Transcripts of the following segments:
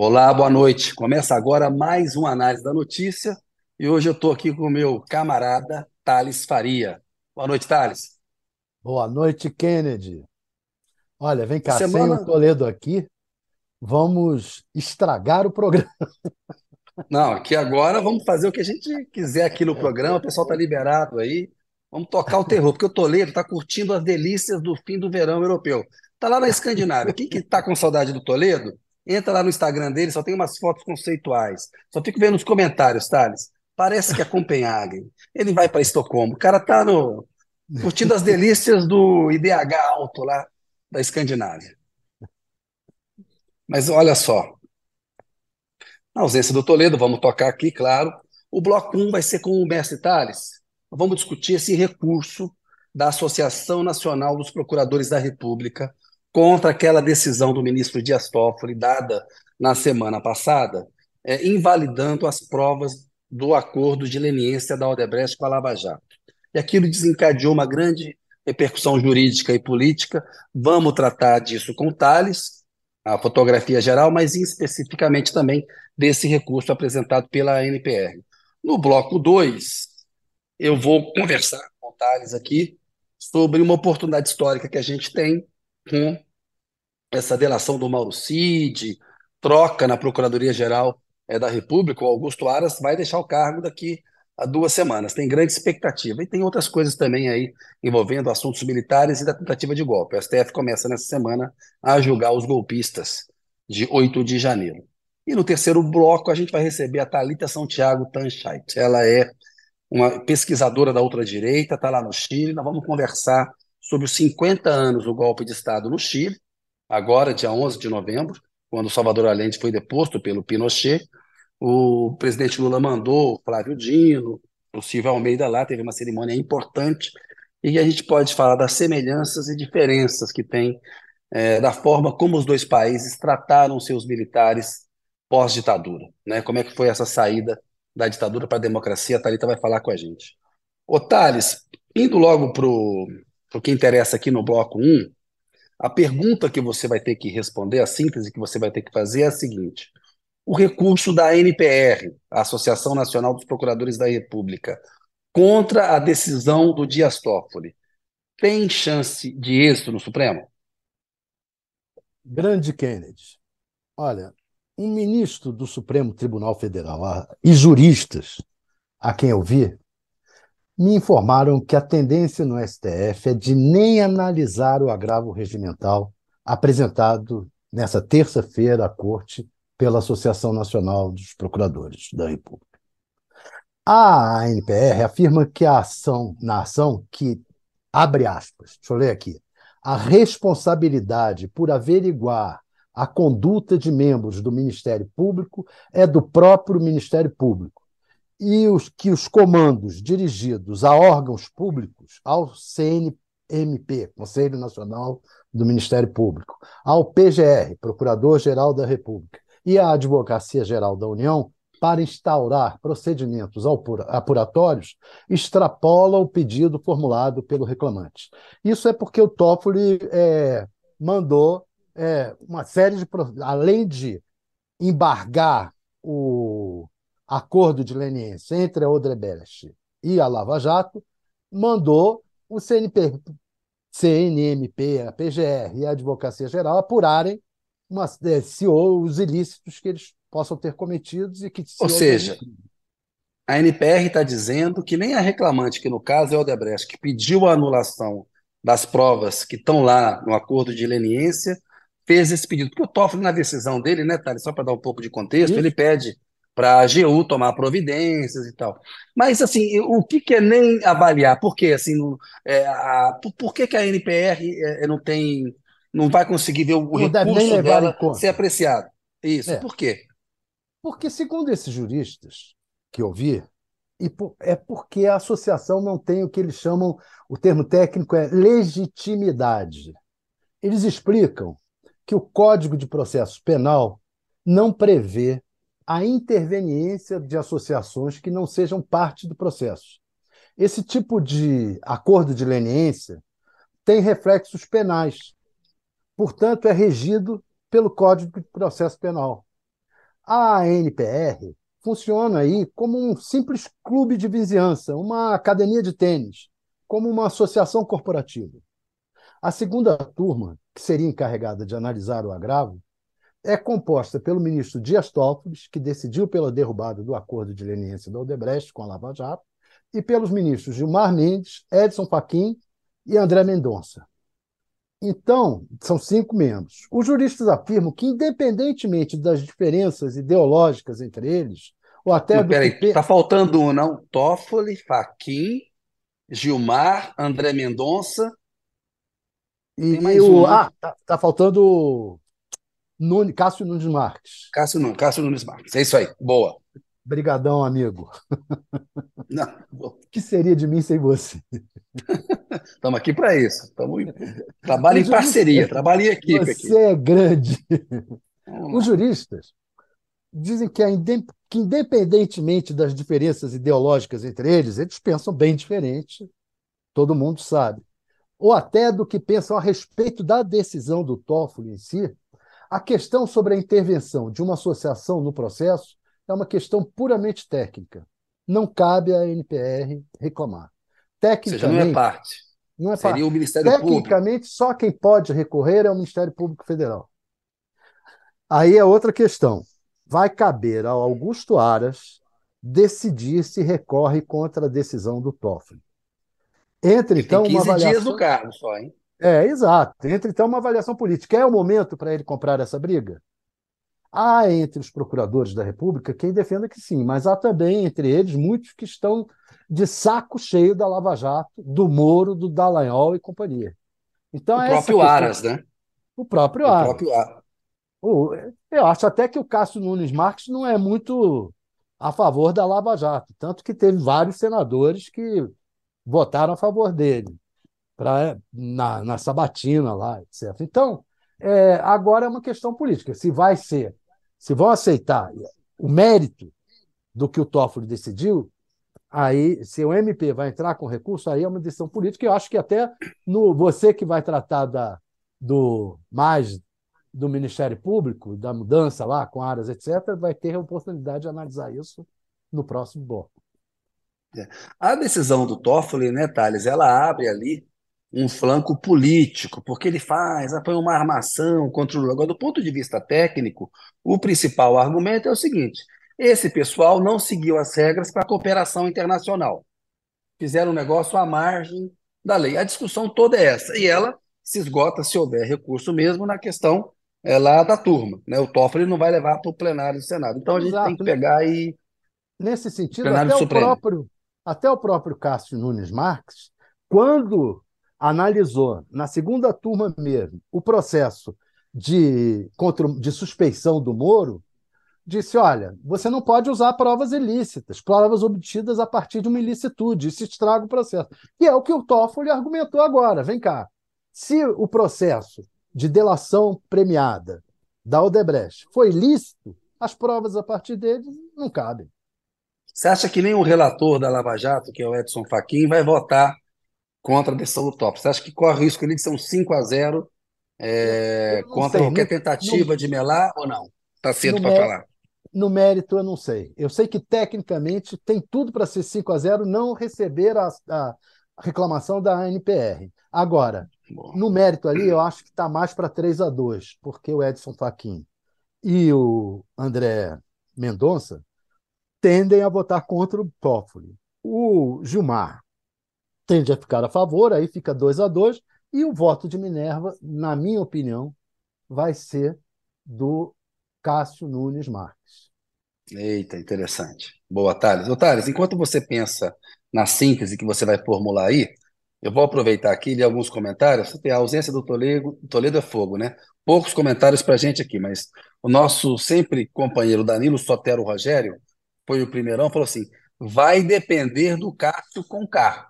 Olá, boa noite. Começa agora mais uma análise da notícia e hoje eu estou aqui com o meu camarada Thales Faria. Boa noite, Thales. Boa noite, Kennedy. Olha, vem cá, Semana... sem o Toledo aqui, vamos estragar o programa. Não, aqui agora vamos fazer o que a gente quiser aqui no programa, o pessoal está liberado aí. Vamos tocar o terror, porque o Toledo está curtindo as delícias do fim do verão europeu. Está lá na Escandinávia. Quem que está com saudade do Toledo? Entra lá no Instagram dele, só tem umas fotos conceituais. Só fico vendo os comentários, Thales. Parece que é Copenhague. Ele vai para Estocolmo. O cara tá no, curtindo as delícias do IDH alto lá da Escandinávia. Mas olha só. Na ausência do Toledo, vamos tocar aqui, claro. O bloco 1 vai ser com o mestre Thales. Vamos discutir esse recurso da Associação Nacional dos Procuradores da República contra aquela decisão do ministro Dias Toffoli dada na semana passada, é, invalidando as provas do acordo de leniência da Odebrecht com a Lava Jato. E aquilo desencadeou uma grande repercussão jurídica e política. Vamos tratar disso com Thales, a fotografia geral, mas especificamente também desse recurso apresentado pela ANPR. No bloco 2, eu vou conversar com Thales aqui sobre uma oportunidade histórica que a gente tem com essa delação do Mauro Cid, troca na Procuradoria-Geral é, da República, o Augusto Aras vai deixar o cargo daqui a duas semanas. Tem grande expectativa. E tem outras coisas também aí envolvendo assuntos militares e da tentativa de golpe. O STF começa nessa semana a julgar os golpistas de 8 de janeiro. E no terceiro bloco a gente vai receber a Talita Santiago Tanchait. Ela é uma pesquisadora da ultradireita, está lá no Chile. Nós vamos conversar sobre os 50 anos do golpe de Estado no Chile agora, dia 11 de novembro, quando Salvador Allende foi deposto pelo Pinochet, o presidente Lula mandou Flávio Dino, o Silvio Almeida lá, teve uma cerimônia importante, e a gente pode falar das semelhanças e diferenças que tem é, da forma como os dois países trataram seus militares pós-ditadura, né? Como é que foi essa saída da ditadura para a democracia? A Thalita vai falar com a gente. Ô, Thales, indo logo para o que interessa aqui no bloco 1, a pergunta que você vai ter que responder, a síntese que você vai ter que fazer é a seguinte: o recurso da ANPR, a Associação Nacional dos Procuradores da República, contra a decisão do Dias Toffoli, tem chance de êxito no Supremo? Grande Kennedy. Olha, um ministro do Supremo Tribunal Federal e juristas a quem eu vi me informaram que a tendência no STF é de nem analisar o agravo regimental apresentado nessa terça-feira à Corte pela Associação Nacional dos Procuradores da República. A ANPR afirma que a ação, na ação que, abre aspas, deixa eu ler aqui, a responsabilidade por averiguar a conduta de membros do Ministério Público é do próprio Ministério Público e os, que os comandos dirigidos a órgãos públicos, ao CNMP, Conselho Nacional do Ministério Público, ao PGR, Procurador-Geral da República, e à Advocacia Geral da União, para instaurar procedimentos apuratórios, extrapola o pedido formulado pelo reclamante. Isso é porque o Toffoli é, mandou é, uma série de. Além de embargar o, acordo de leniência entre a Odebrecht e a Lava Jato, mandou o CNP, CNMP, a PGR e a Advocacia Geral apurarem uma, é, se os ilícitos que eles possam ter cometidos e que Ou seja, a NPR está dizendo que nem a reclamante, que no caso é a Odebrecht, que pediu a anulação das provas que estão lá no acordo de leniência, fez esse pedido. Porque o Toffoli, na decisão dele, né, Thales, só para dar um pouco de contexto, Isso. ele pede para a AGU tomar providências e tal. Mas, assim, o que, que é nem avaliar? Por quê? Assim, é, a, por, por, que, que a NPR é, não tem, não vai conseguir ver o não recurso dela ser apreciado? Isso, é. por quê? Porque, segundo esses juristas que eu vi, é porque a associação não tem o que eles chamam, o termo técnico é legitimidade. Eles explicam que o Código de Processo Penal não prevê a interveniência de associações que não sejam parte do processo. Esse tipo de acordo de leniência tem reflexos penais, portanto, é regido pelo Código de Processo Penal. A ANPR funciona aí como um simples clube de vizinhança, uma academia de tênis, como uma associação corporativa. A segunda turma, que seria encarregada de analisar o agravo, é composta pelo ministro Dias Toffoli, que decidiu pela derrubada do acordo de leniência da Odebrecht com a Lava Jato, e pelos ministros Gilmar Mendes, Edson Fachin e André Mendonça. Então, são cinco membros. Os juristas afirmam que, independentemente das diferenças ideológicas entre eles, ou até peraí, está faltando um, não? Toffoli, Fachin, Gilmar, André Mendonça. E, mais o... um? Ah, tá, tá faltando Nunes, Cássio Nunes Marques. Cássio não, Cássio Nunes Marques. É isso aí. Boa. Brigadão, amigo. Não, O que seria de mim sem você? estamos aqui para isso. Em... Trabalho em parceria, trabalho em equipe aqui. Você é grande. Os juristas dizem que, a inde- que, independentemente das diferenças ideológicas entre eles, eles pensam bem diferente, todo mundo sabe. Ou até do que pensam a respeito da decisão do Toffoli em si, a questão sobre a intervenção de uma associação no processo é uma questão puramente técnica. Não cabe à NPR reclamar. Ou seja, não é Tecnicamente, parte. não é parte. Seria o Ministério Público. Tecnicamente, só quem pode recorrer é o Ministério Público Federal. Aí é outra questão. Vai caber ao Augusto Aras decidir se recorre contra a decisão do Toffoli. Entre, então, Tem uma 15 dias avaliação. no cargo só, hein? É, exato. Entre, então, uma avaliação política. É o momento para ele comprar essa briga? Há entre os procuradores da República quem defenda que sim, mas há também entre eles muitos que estão de saco cheio da Lava Jato, do Moro, do Dallagnol e companhia. Então, O essa próprio Aras, né? O próprio O Aras. próprio. O- Eu acho até que o Cássio Nunes Marques não é muito a favor da Lava Jato, tanto que teve vários senadores que votaram a favor dele pra, na, na sabatina lá, etc. Então, é, agora é uma questão política. Se vai ser, se vão aceitar o mérito do que o Toffoli decidiu, aí, se o MP vai entrar com recurso, aí é uma decisão política. Eu acho que até no você que vai tratar da, do mais do Ministério Público, da mudança lá com áreas, etc., vai ter a oportunidade de analisar isso no próximo bloco. A decisão do Toffoli, né, Thales, ela abre ali um flanco político, porque ele faz, põe uma armação contra o Lula. Agora, do ponto de vista técnico, o principal argumento é o seguinte: esse pessoal não seguiu as regras para a cooperação internacional. Fizeram um negócio à margem da lei. A discussão toda é essa, e ela se esgota se houver recurso mesmo na questão é, lá da turma. Né? O Toffoli não vai levar para o plenário do Senado. Então a gente tem Exato. que pegar e. Nesse sentido, Plenário até o, Supremo. próprio, até o próprio Cássio Nunes Marques, quando analisou, na segunda turma mesmo, o processo de, contra, de suspeição do Moro, disse: olha, você não pode usar provas ilícitas, provas obtidas a partir de uma ilicitude, isso estraga o processo. E é o que o Toffoli argumentou agora. Vem cá. Se o processo de delação premiada da Odebrecht foi lícito, as provas a partir dele não cabem. Você acha que nem o relator da Lava Jato, que é o Edson Fachin, vai votar contra a decisão do Toffoli? Você acha que corre o risco ali de ser um 5 a 0 é, contra sei, qualquer no- tentativa de melar ou não? Está cedo para falar. No mérito, eu não sei. Eu sei que, tecnicamente, tem tudo para ser 5 a 0 não receber a, a reclamação da ANPR. Agora, Bom, no mérito ali, eu acho que está mais para 3 a 2 porque o Edson Fachin e o André Mendonça tendem a votar contra o Toffoli. O Gilmar tende a ficar a favor, aí fica 2 a 2 e o voto de Minerva, na minha opinião, vai ser do Cássio Nunes Marques. Eita, interessante. Boa, Thales. Ô, Thales, enquanto você pensa na síntese que você vai formular aí, eu vou aproveitar aqui e ler alguns comentários. Tem a ausência do Toledo, Toledo é fogo, né? Poucos comentários para gente aqui, mas o nosso sempre companheiro Danilo Sotero Rogério foi o primeirão, falou assim: vai depender do Cássio com K.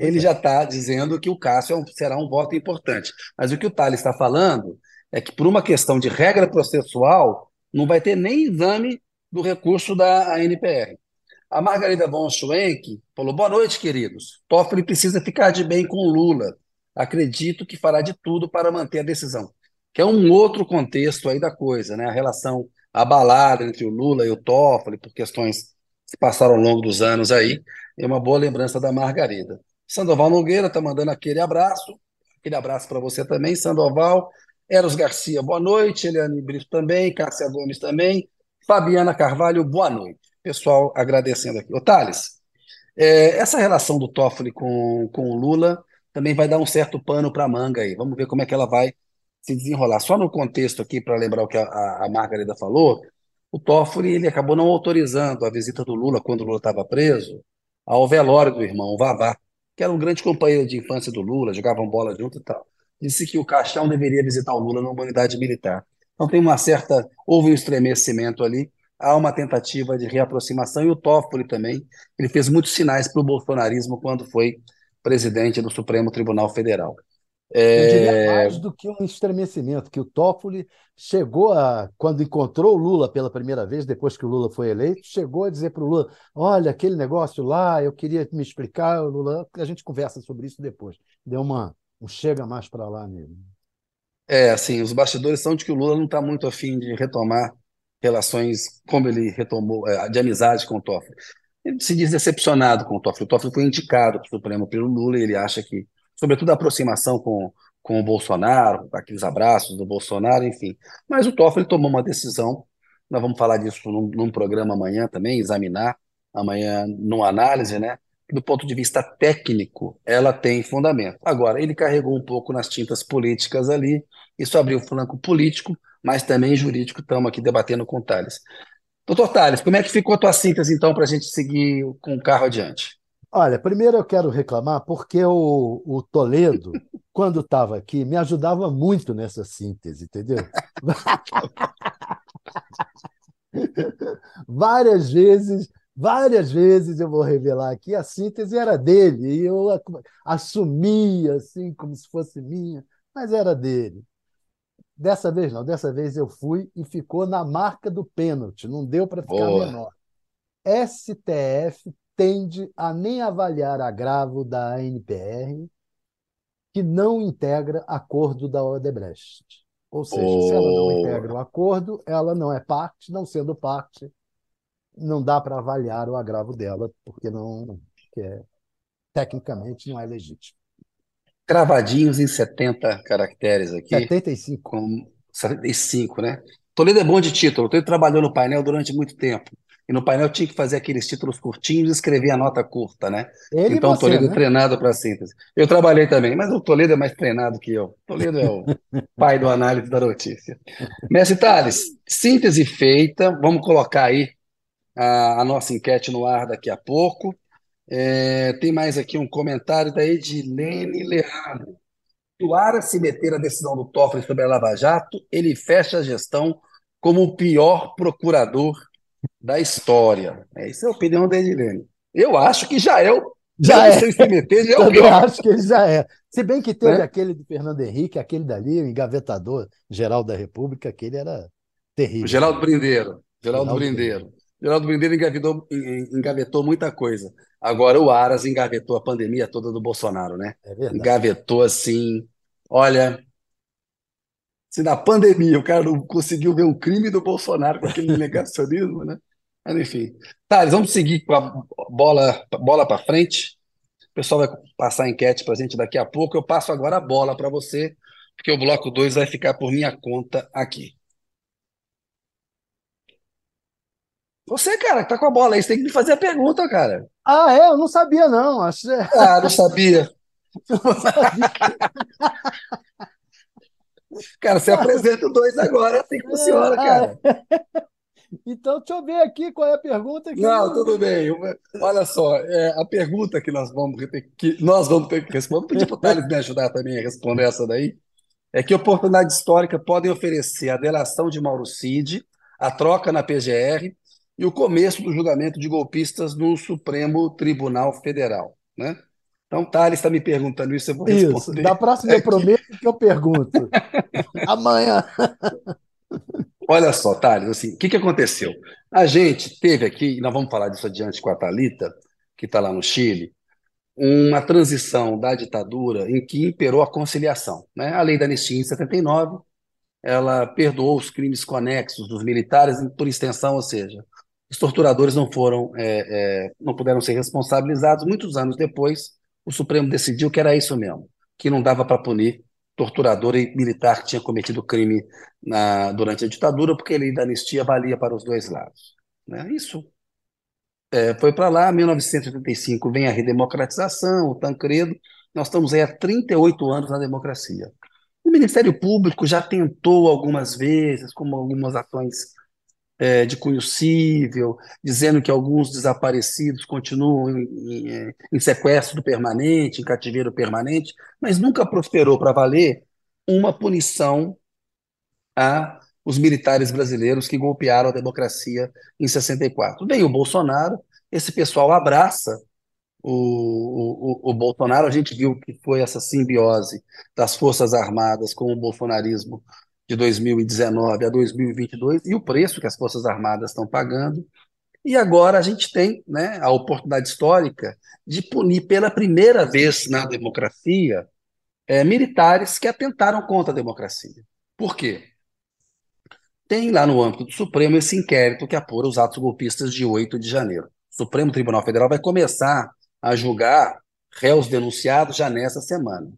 Ele é. já está dizendo que o Cássio é um- será um voto importante. Mas o que o Thales está falando é que, por uma questão de regra processual, não vai ter nem exame do recurso da ANPR. A Margarida von Schwenk falou: boa noite, queridos. Toffoli precisa ficar de bem com Lula. Acredito que fará de tudo para manter a decisão. que é um outro contexto aí da coisa, né? A relação abalada entre o Lula e o Toffoli por questões que se passaram ao longo dos anos aí. É uma boa lembrança da Margarida. Sandoval Nogueira está mandando aquele abraço. Aquele abraço para você também, Sandoval. Eros Garcia, boa noite. Eliane Brito também. Cássia Gomes também. Fabiana Carvalho, boa noite. Pessoal agradecendo aqui. Ô, Thales, é, essa relação do Toffoli com, com o Lula também vai dar um certo pano para a manga aí. Vamos ver como é que ela vai se desenrolar. Só no contexto aqui, para lembrar o que a, a Margarida falou, o Toffoli ele acabou não autorizando a visita do Lula quando o Lula estava preso ao velório do irmão, o Vavá, que era um grande companheiro de infância do Lula, jogavam bola junto e tal. Disse que o Caixão deveria visitar o Lula numa unidade militar. Então tem uma certa, houve um estremecimento ali, há uma tentativa de reaproximação, e o Toffoli também, ele fez muitos sinais para o bolsonarismo quando foi presidente do Supremo Tribunal Federal. É... Eu diria mais do que um estremecimento, que o Toffoli chegou a, quando encontrou o Lula pela primeira vez, depois que o Lula foi eleito, chegou a dizer para o Lula: olha, aquele negócio lá, eu queria me explicar, Lula, a gente conversa sobre isso depois. Deu uma, um chega mais para lá nele. É, assim, os bastidores são de que o Lula não está muito afim de retomar relações como ele retomou, é, de amizade com o Toffoli. Ele se diz decepcionado com o Toffoli. O Toffoli foi indicado para o Supremo pelo Lula e ele acha que sobretudo a aproximação com, com o Bolsonaro, aqueles abraços do Bolsonaro, enfim. Mas o Toffoli tomou uma decisão, nós vamos falar disso num, num programa amanhã também, examinar amanhã numa análise, né? Do ponto de vista técnico, ela tem fundamento. Agora, ele carregou um pouco nas tintas políticas ali, isso abriu o flanco político, mas também jurídico, estamos aqui debatendo com o Thales. Doutor Thales, como é que ficou a tua síntese, então, para a gente seguir com o carro adiante? Olha, primeiro eu quero reclamar porque o, o Toledo, quando estava aqui, me ajudava muito nessa síntese, entendeu? várias vezes, várias vezes eu vou revelar aqui, a síntese era dele, e eu assumia assim como se fosse minha, mas era dele. Dessa vez não, dessa vez eu fui e ficou na marca do pênalti, não deu para ficar Boa. menor. STF tende a nem avaliar agravo da ANPR que não integra acordo da Odebrecht. Ou seja, oh. se ela não integra o acordo, ela não é parte, não sendo parte, não dá para avaliar o agravo dela, porque não é, tecnicamente não é legítimo. Cravadinhos em 70 caracteres aqui. 75. Com 75, né? Toledo é bom de título. Toledo trabalhou no painel durante muito tempo e no painel tinha que fazer aqueles títulos curtinhos e escrever a nota curta, né? Ele então o Toledo é né? é treinado para síntese. Eu trabalhei também, mas o Toledo é mais treinado que eu. O Toledo é o pai do análise da notícia. Mestre Thales, síntese feita, vamos colocar aí a, a nossa enquete no ar daqui a pouco. É, tem mais aqui um comentário da Edilene Leandro. O Ara se meter a decisão do Toffoli sobre a Lava Jato, ele fecha a gestão como o pior procurador da história. Essa é a opinião da Edilene. Eu acho que já é o. Já é. Se meter, já é o pior. acho que ele já é. Se bem que teve é? aquele do Fernando Henrique, aquele dali, o engavetador geral da República, aquele era terrível. O Geraldo Brindeiro. Geraldo, Geraldo Brindeiro. Geraldo Brindeiro engavetou, engavetou muita coisa. Agora o Aras engavetou a pandemia toda do Bolsonaro, né? É verdade. Engavetou assim. Olha, se na pandemia o cara não conseguiu ver o crime do Bolsonaro com aquele negacionismo, né? Mas enfim. Thales, vamos seguir com a bola, bola para frente. O pessoal vai passar a enquete para a gente daqui a pouco. Eu passo agora a bola para você, porque o bloco 2 vai ficar por minha conta aqui. Você, cara, que tá com a bola aí, você tem que me fazer a pergunta, cara. Ah, é? Eu não sabia, não. Acho... Ah, não sabia. não sabia. Cara, você apresenta o dois agora, assim que funciona, cara. Então, deixa eu ver aqui qual é a pergunta. Que Não, eu... tudo bem. Olha só, é, a pergunta que nós vamos ter que, nós vamos ter que responder, vou pedir para o Thales me ajudar também a responder essa daí, é que oportunidade histórica podem oferecer a delação de Mauro Cid, a troca na PGR e o começo do julgamento de golpistas no Supremo Tribunal Federal. Né? Então, Thales está me perguntando isso, eu vou responder. Isso, da próxima eu prometo que eu pergunto. Amanhã. Olha só, Thales, assim, o que, que aconteceu? A gente teve aqui, e nós vamos falar disso adiante com a Thalita, que está lá no Chile, uma transição da ditadura em que imperou a conciliação. Né? A lei da anistia em 79, ela perdoou os crimes conexos dos militares, por extensão, ou seja, os torturadores não foram, é, é, não puderam ser responsabilizados. Muitos anos depois, o Supremo decidiu que era isso mesmo, que não dava para punir torturador e militar que tinha cometido crime na, durante a ditadura, porque a lei da anistia valia para os dois lados. Né? Isso é, foi para lá, 1985 vem a redemocratização, o Tancredo, nós estamos aí há 38 anos na democracia. O Ministério Público já tentou algumas vezes, como algumas ações é, de cunho civil, dizendo que alguns desaparecidos continuam em, em, em sequestro permanente, em cativeiro permanente, mas nunca prosperou para valer uma punição a os militares brasileiros que golpearam a democracia em 64. Vem o Bolsonaro, esse pessoal abraça o, o, o, Bolsonaro, a gente viu que foi essa simbiose das Forças Armadas com o bolsonarismo de 2019 a 2022 e o preço que as Forças Armadas estão pagando. E agora a gente tem né, a oportunidade histórica de punir pela primeira vez na democracia é, militares que atentaram contra a democracia. Por quê? Tem lá no âmbito do Supremo esse inquérito que apura os atos golpistas de 8 de janeiro. O Supremo Tribunal Federal vai começar a julgar réus denunciados já nessa semana.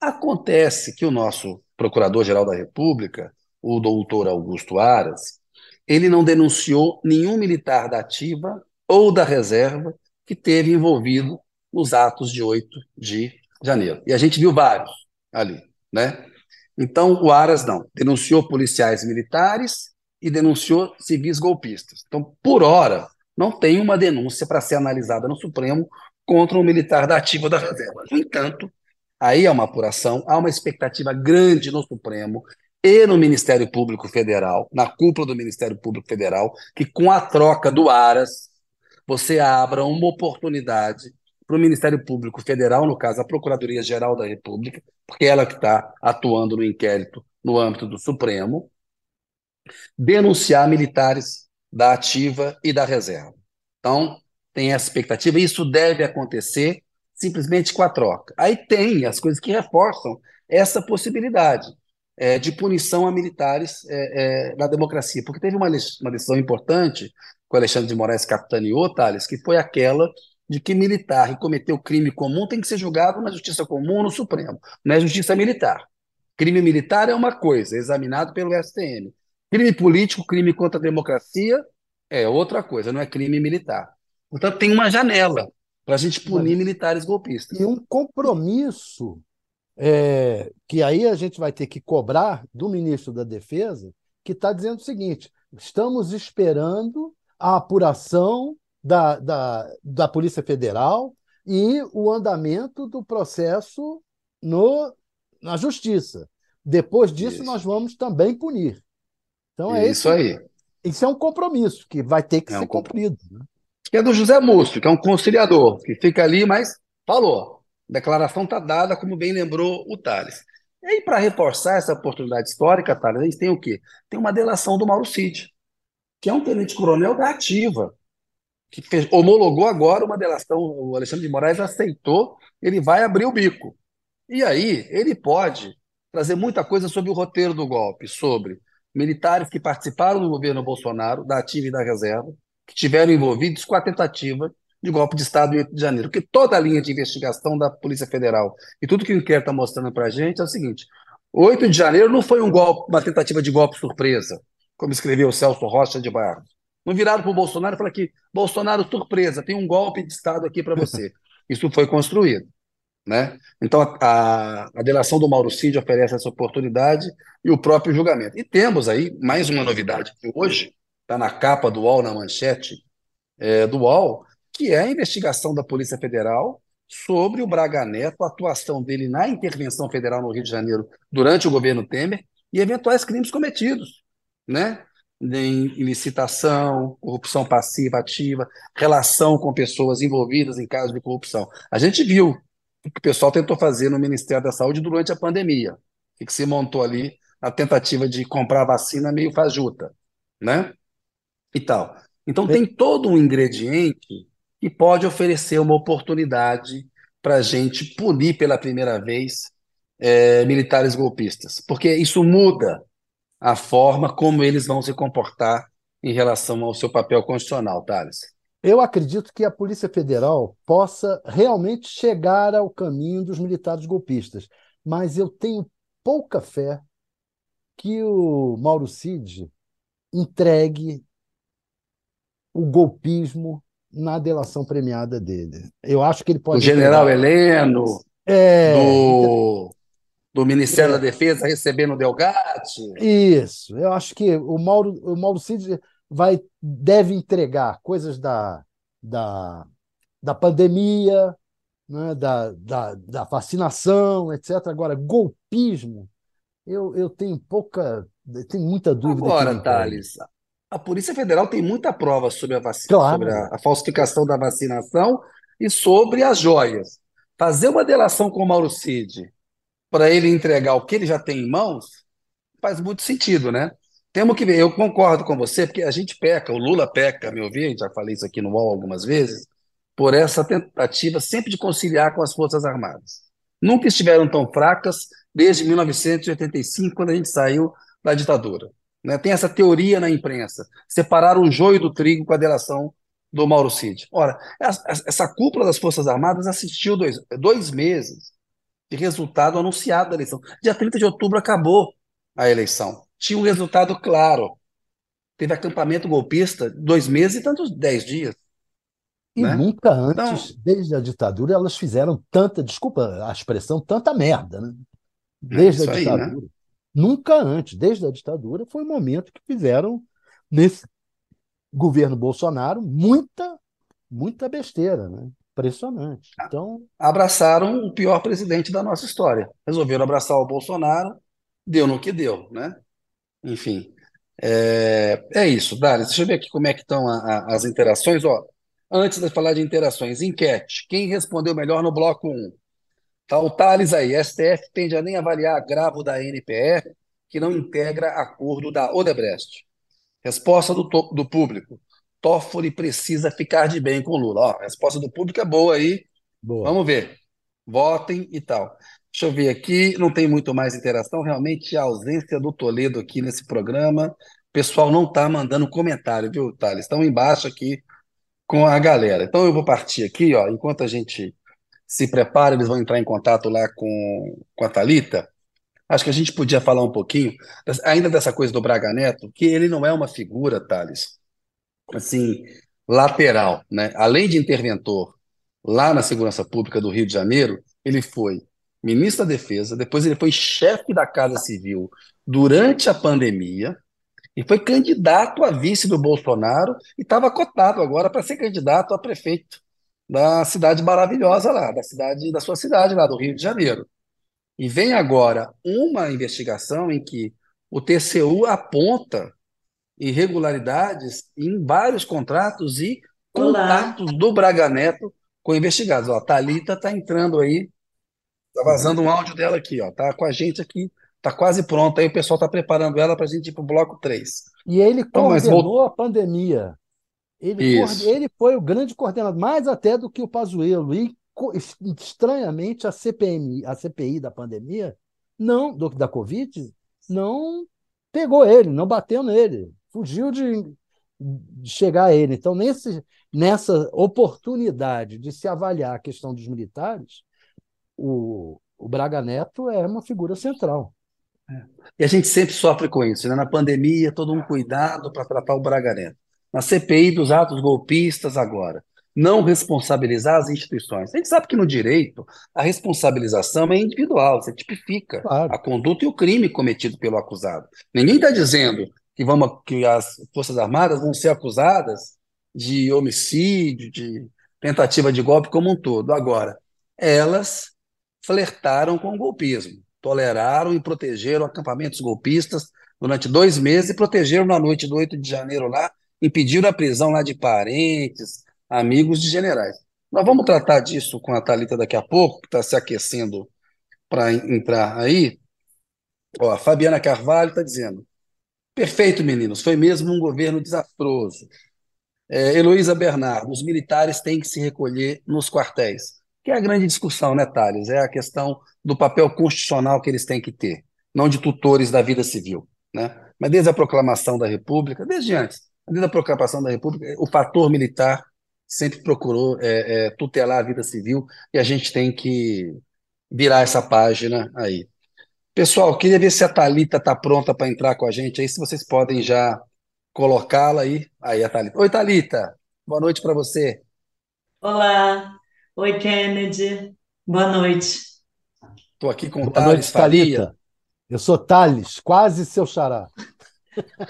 Acontece que o nosso Procurador-Geral da República, o doutor Augusto Aras, ele não denunciou nenhum militar da ativa ou da reserva que teve envolvido nos atos de 8 de janeiro. E a gente viu vários ali, né? Então, o Aras não, denunciou policiais militares e denunciou civis golpistas. Então, por hora, não tem uma denúncia para ser analisada no Supremo contra um militar da ativa da reserva. No entanto, aí há uma apuração, há uma expectativa grande no Supremo e no Ministério Público Federal, na cúpula do Ministério Público Federal, que com a troca do Aras, você abra uma oportunidade para o Ministério Público Federal, no caso a Procuradoria-Geral da República, porque ela que está atuando no inquérito no âmbito do Supremo, denunciar militares da ativa e da reserva. Então, tem essa expectativa, isso deve acontecer simplesmente com a troca. Aí tem as coisas que reforçam essa possibilidade é, de punição a militares é, é, na democracia, porque teve uma, uma lição importante que o Alexandre de Moraes capitaneou, Thales, que foi aquela de que militar que cometeu crime comum tem que ser julgado na justiça comum no Supremo, não é justiça militar. Crime militar é uma coisa, examinado pelo STM. Crime político, crime contra a democracia é outra coisa, não é crime militar. Portanto, tem uma janela para a gente punir militares golpistas. E um compromisso é, que aí a gente vai ter que cobrar do ministro da Defesa, que está dizendo o seguinte: estamos esperando a apuração da, da, da Polícia Federal e o andamento do processo no, na Justiça. Depois disso, isso. nós vamos também punir. Então é isso esse, aí. Isso é um compromisso que vai ter que é ser um cumprido. Né? Que é do José Múcio, que é um conciliador, que fica ali, mas falou. A declaração está dada, como bem lembrou o Thales. E aí, para reforçar essa oportunidade histórica, Thales, a gente tem o quê? Tem uma delação do Mauro Cid, que é um tenente-coronel da Ativa, que fez, homologou agora uma delação, o Alexandre de Moraes aceitou, ele vai abrir o bico. E aí, ele pode trazer muita coisa sobre o roteiro do golpe, sobre militares que participaram do governo Bolsonaro, da ativa e da reserva, que tiveram envolvidos com a tentativa de golpe de Estado em 8 de janeiro. Porque toda a linha de investigação da Polícia Federal e tudo que o inquérito está mostrando para a gente é o seguinte: 8 de janeiro não foi um golpe, uma tentativa de golpe surpresa, como escreveu o Celso Rocha de Barros. Não viraram para o Bolsonaro e falaram que Bolsonaro, surpresa, tem um golpe de Estado aqui para você. Isso foi construído. Né? Então, a, a, delação do Mauro Cid oferece essa oportunidade e o próprio julgamento. E temos aí mais uma novidade que hoje está na capa do UOL, na manchete é, do UOL, que é a investigação da Polícia Federal sobre o Braga Neto, a atuação dele na intervenção federal no Rio de Janeiro durante o governo Temer e eventuais crimes cometidos, né? Em licitação, corrupção passiva, ativa, relação com pessoas envolvidas em casos de corrupção. A gente viu o que o pessoal tentou fazer no Ministério da Saúde durante a pandemia, que se montou ali a tentativa de comprar vacina meio fajuta, né? E tal. Então, tem todo um ingrediente que pode oferecer uma oportunidade para a gente punir pela primeira vez é, militares golpistas, porque isso muda a forma como eles vão se comportar em relação ao seu papel constitucional, Thales. Eu acredito que a Polícia Federal possa realmente chegar ao caminho dos militares golpistas, mas eu tenho pouca fé que o Mauro Cid entregue o golpismo na delação premiada dele. Eu acho que ele pode. O general Heleno, é... do, do Ministério é... da Defesa recebendo o Delgatti. Isso. Eu acho que o Mauro, o Mauro Cid vai, deve entregar coisas da, da, da pandemia, né, da, da, da vacinação, etc. Agora, golpismo, eu, eu tenho pouca. Tenho muita dúvida. Agora, Thales, a Polícia Federal tem muita prova sobre a vacina, claro. sobre a, a, falsificação da vacinação e sobre as joias. Fazer uma delação com o Mauro Cid para ele entregar o que ele já tem em mãos faz muito sentido, né? Temos que ver, eu concordo com você, porque a gente peca, o Lula peca, meu ver, já falei isso aqui no UOL algumas vezes, por essa tentativa sempre de conciliar com as Forças Armadas. Nunca estiveram tão fracas desde 1985, quando a gente saiu da ditadura. Né? Tem essa teoria na imprensa, separar o joio do trigo com a delação do Mauro Cid. Ora, essa cúpula das Forças Armadas assistiu dois, dois meses de resultado anunciado da eleição. Dia 30 de outubro acabou a eleição. Tinha um resultado claro. Teve acampamento golpista dois meses e tantos dez dias. E né? nunca antes, então, desde a ditadura, elas fizeram tanta, desculpa a expressão, tanta merda. Né? Desde é a ditadura. Aí, né? Nunca antes, desde a ditadura, foi o momento que fizeram, nesse governo Bolsonaro, muita, muita besteira, né? Impressionante. Então... Abraçaram o pior presidente da nossa história. Resolveram abraçar o Bolsonaro, deu no que deu, né? Enfim, é, é isso. Dali, deixa eu ver aqui como é que estão a, a, as interações. Ó, antes de falar de interações, enquete. Quem respondeu melhor no bloco 1? Tá o Thales aí, STF tende a nem avaliar agravo da NPR, que não integra acordo da Odebrecht. Resposta do, do público. Toffoli precisa ficar de bem com Lula. Ó, a resposta do público é boa aí. Boa. Vamos ver. Votem e tal. Deixa eu ver aqui, não tem muito mais interação. Realmente, a ausência do Toledo aqui nesse programa. O pessoal não está mandando comentário, viu, Thales? Estão embaixo aqui com a galera. Então eu vou partir aqui, ó, enquanto a gente se prepara, eles vão entrar em contato lá com, com a Talita. Acho que a gente podia falar um pouquinho, ainda dessa coisa do Braga Neto, que ele não é uma figura, Thales, assim, lateral, né? Além de interventor lá na Segurança Pública do Rio de Janeiro, ele foi ministro da Defesa, depois ele foi chefe da Casa Civil durante a pandemia e foi candidato a vice do Bolsonaro e estava cotado agora para ser candidato a prefeito da cidade maravilhosa lá, da cidade, da sua cidade lá, do Rio de Janeiro. E vem agora uma investigação em que o TCU aponta irregularidades em vários contratos e contatos do Braga Neto com investigados. Ó, a Thalita está entrando aí, está vazando um áudio dela aqui, ó, tá com a gente aqui, está quase pronta, aí o pessoal está preparando ela para a gente ir para o bloco 3. E ele então, coordenou vou... a pandemia. Ele, ele foi o grande coordenador, mais até do que o Pazuello. E, estranhamente, a CPMI, a CPI da pandemia, não, do, da Covid, não pegou ele, não bateu nele, fugiu de, de chegar a ele. Então, nesse, nessa oportunidade de se avaliar a questão dos militares, o, o Braga Neto é uma figura central. É. E a gente sempre sofre com isso, né? Na pandemia, todo um cuidado para tratar o Braga Neto na CPI dos atos golpistas agora. Não responsabilizar as instituições. A gente sabe que no direito a responsabilização é individual, você tipifica claro. a conduta e o crime cometido pelo acusado. Ninguém está dizendo que, vamos, que as Forças Armadas vão ser acusadas de homicídio, de tentativa de golpe como um todo. Agora, elas flertaram com o golpismo, toleraram e protegeram acampamentos golpistas durante dois meses e protegeram na noite do 8 de janeiro lá impediram a prisão lá de parentes, amigos de generais. Nós vamos tratar disso com a Thalita daqui a pouco, que está se aquecendo para entrar aí. Ó, a Fabiana Carvalho está dizendo: perfeito, meninos, foi mesmo um governo desastroso. É, Heloísa Bernardo, os militares têm que se recolher nos quartéis. Que é a grande discussão, né, Thales? É a questão do papel constitucional que eles têm que ter, não de tutores da vida civil. Né? mas desde a proclamação da República, desde antes, desde a proclamação da República, o fator militar sempre procurou é, é, tutelar a vida civil e a gente tem que virar essa página aí. Pessoal, queria ver se a Thalita está pronta para entrar com a gente aí, se vocês podem já colocá-la aí. Aí a Thalita. Oi, Thalita. Boa noite para você. Olá. Oi, Kennedy. Boa noite. Estou aqui com Boa Thales noite, Faria. Thalita. Eu sou Thales, quase seu xará.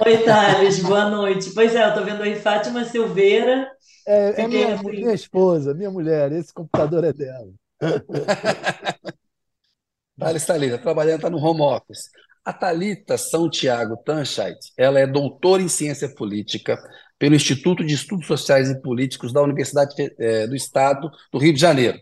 Oi, Thales. Boa noite. Pois é, eu estou vendo aí Fátima Silveira. É, é minha, assim. minha esposa, minha mulher. Esse computador é dela. Thales Thalita, trabalhando, está no home office. A Thalita São Tiago Tanchait, ela é doutora em ciência política pelo Instituto de Estudos Sociais e Políticos da Universidade eh, do Estado do Rio de Janeiro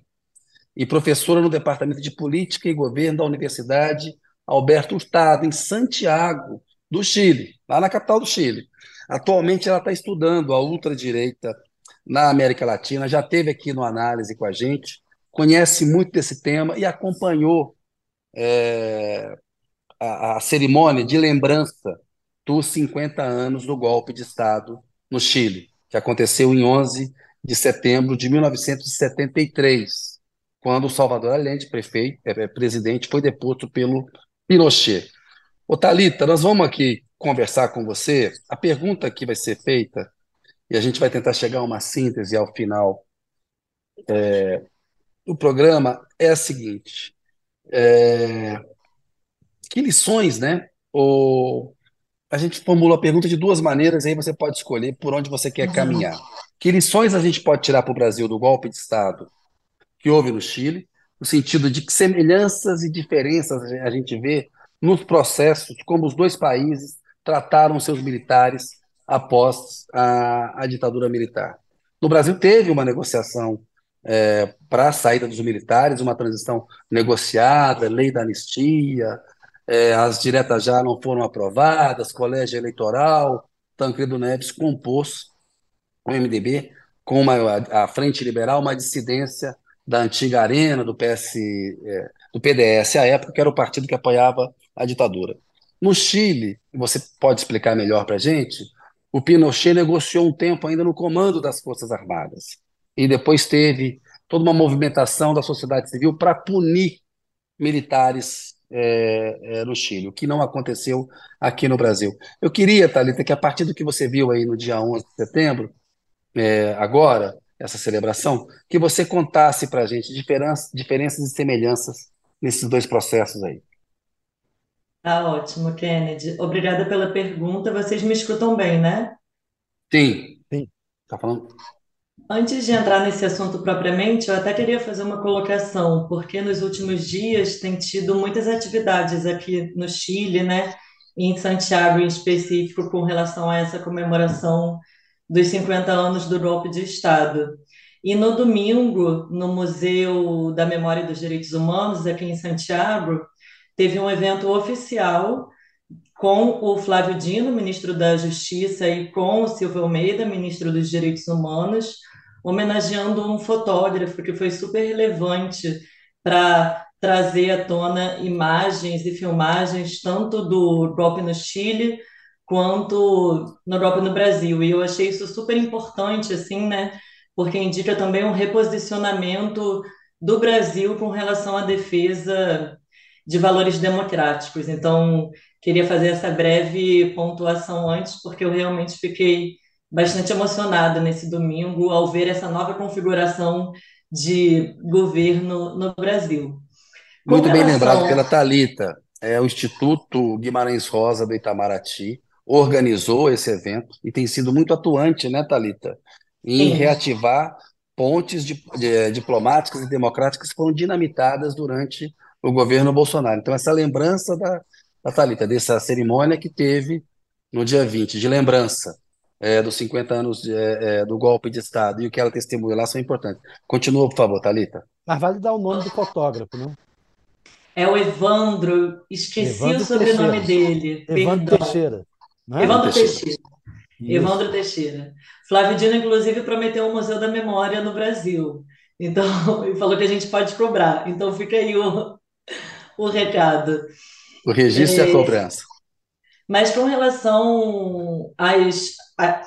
e professora no Departamento de Política e Governo da Universidade Alberto Hurtado, em Santiago, do Chile, lá na capital do Chile. Atualmente ela está estudando a ultradireita na América Latina, já esteve aqui no Análise com a gente, conhece muito desse tema e acompanhou é, a, a cerimônia de lembrança dos 50 anos do golpe de Estado no Chile, que aconteceu em 11 de setembro de 1973, quando o Salvador Allende, prefeito, é, presidente, foi deposto pelo Pinochet. Ô, Thalita, nós vamos aqui conversar com você. A pergunta que vai ser feita, e a gente vai tentar chegar a uma síntese ao final é, do programa, é a seguinte: é, que lições, né? Ou a gente formula a pergunta de duas maneiras, aí você pode escolher por onde você quer caminhar. Que lições a gente pode tirar para o Brasil do golpe de Estado que houve no Chile, no sentido de que semelhanças e diferenças a gente vê nos processos, como os dois países trataram seus militares após a, a ditadura militar. No Brasil teve uma negociação é, para a saída dos militares, uma transição negociada, lei da anistia, é, as diretas já não foram aprovadas, colégio eleitoral, Tancredo Neves compôs o MDB com uma, a, a Frente Liberal, uma dissidência da antiga Arena, do PS, é, do PDS à época, que era o partido que apoiava a ditadura. No Chile, você pode explicar melhor para a gente, o Pinochet negociou um tempo ainda no comando das Forças Armadas. E depois teve toda uma movimentação da sociedade civil para punir militares é, é, no Chile, o que não aconteceu aqui no Brasil. Eu queria, Thalita, que a partir do que você viu aí no dia 11 de setembro, é, agora, essa celebração, que você contasse para a gente diferenças, diferenças e semelhanças nesses dois processos aí. Tá ótimo, Kennedy. Obrigada pela pergunta. Vocês me escutam bem, né? Sim. Sim. Tá falando? Antes de entrar nesse assunto propriamente, eu até queria fazer uma colocação, porque nos últimos dias tem tido muitas atividades aqui no Chile, né? E em Santiago em específico, com relação a essa comemoração dos 50 anos do golpe de Estado. E no domingo, no Museu da Memória e dos Direitos Humanos, aqui em Santiago, teve um evento oficial com o Flávio Dino, ministro da Justiça, e com o Silvio Almeida, ministro dos Direitos Humanos, homenageando um fotógrafo que foi super relevante para trazer à tona imagens e filmagens tanto do golpe no Chile quanto no golpe no Brasil. E eu achei isso super importante, assim, né? Porque indica também um reposicionamento do Brasil com relação à defesa de valores democráticos. Então, queria fazer essa breve pontuação antes, porque eu realmente fiquei bastante emocionada nesse domingo ao ver essa nova configuração de governo no Brasil. Com Muito bem lembrado relação pela Thalita. É, o Instituto Guimarães Rosa do Itamaraty organizou esse evento e tem sido muito atuante, né, Thalita, em Sim. reativar pontes di- de- diplomáticas e democráticas que foram dinamitadas durante o governo Bolsonaro. Então, essa lembrança da, da Thalita, dessa cerimônia que teve no dia 20, de lembrança é, dos 50 anos de- é, é, do golpe de Estado e o que ela testemunhou lá são importantes. Continua, por favor, Thalita. Mas vale dar o nome do fotógrafo, não? É o Evandro, esqueci Evandro o sobrenome Teixeira. dele, Evandro perdão. Teixeira. Não é? Evandro Teixeira. Teixeira. Isso. Evandro Teixeira. Flávio Dino, inclusive, prometeu um Museu da Memória no Brasil. Então, ele falou que a gente pode cobrar. Então, fica aí o, o recado. O registro e a É, cobrança. Mas com relação às, a,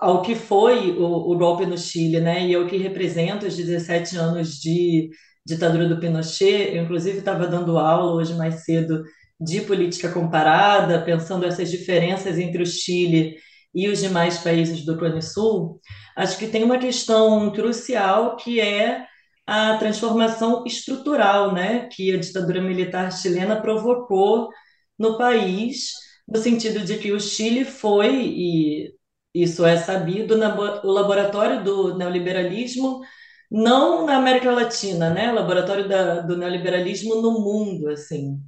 ao que foi o, o, golpe no Chile, né, e ao que representa os 17 anos de ditadura do Pinochet, eu inclusive estava dando aula hoje mais cedo de política comparada, pensando essas diferenças entre o Chile e os demais países do Cone Sul, acho que tem uma questão crucial que é a transformação estrutural, né, que a ditadura militar chilena provocou no país, no sentido de que o Chile foi, e isso é sabido, o laboratório do neoliberalismo, não na América Latina, né, laboratório da, do neoliberalismo no mundo, assim.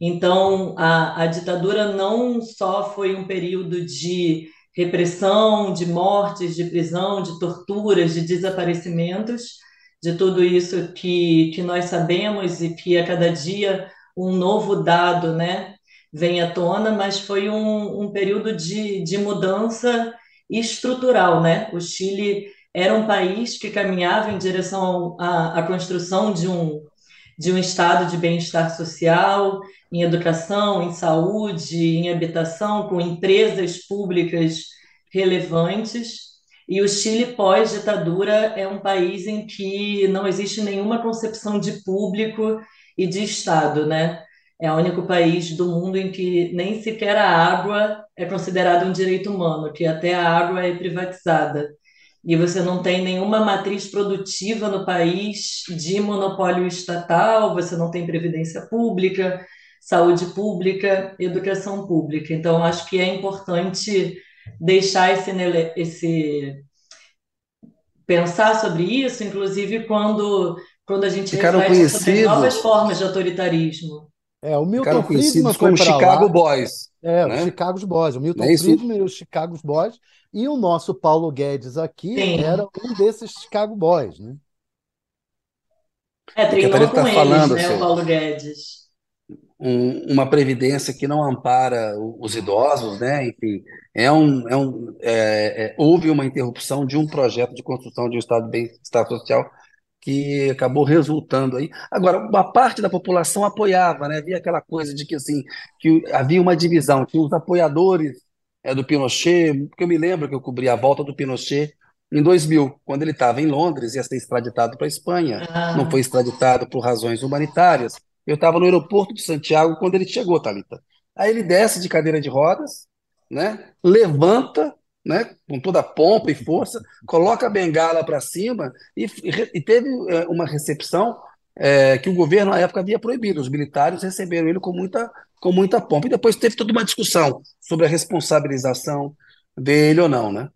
Então, a, a ditadura não só foi um período de repressão, de mortes, de prisão, de torturas, de desaparecimentos, de tudo isso que, que nós sabemos e que a cada dia um novo dado né, vem à tona, mas foi um, um período de, de mudança estrutural. Né? O Chile era um país que caminhava em direção à, à construção de um, de um estado de bem-estar social, em educação, em saúde, em habitação, com empresas públicas relevantes. E o Chile pós-ditadura é um país em que não existe nenhuma concepção de público e de Estado, né? É o único país do mundo em que nem sequer a água é considerada um direito humano, que até a água é privatizada. E você não tem nenhuma matriz produtiva no país de monopólio estatal, você não tem previdência pública, saúde pública, educação pública. Então, acho que é importante deixar esse, esse pensar sobre isso, inclusive quando, quando a gente Ficaram reflete sobre novas formas de autoritarismo. É, o Milton Ficaram Friedman como Chicago lá. Boys. É, né? os Chicago Boys. O Milton é Friedman e os Chicago Boys. E o nosso Paulo Guedes aqui Sim. era um desses Chicago Boys, né? É, treinou com tá eles, falando, né, o Paulo Guedes um, uma previdência que não ampara os idosos, né? Enfim, é um, é um, é, é, houve uma interrupção de um projeto de construção de um estado de bem-estar social que acabou resultando aí. Agora, uma parte da população apoiava, né? Havia aquela coisa de que assim, que havia uma divisão, tinha os apoiadores é, do Pinochet, porque eu me lembro que eu cobri a volta do Pinochet em 2000, quando ele estava em Londres, ia ser extraditado para a Espanha, ah. não foi extraditado por razões humanitárias. Eu estava no aeroporto de Santiago quando ele chegou, Talita. Aí ele desce de cadeira de rodas, né? Levanta, né? Com toda a pompa e força, coloca a bengala para cima e, e, teve é, uma recepção é, que o governo na época havia proibido. Os militares receberam ele com muita, com muita pompa. E depois teve toda uma discussão sobre a responsabilização dele ou não, né?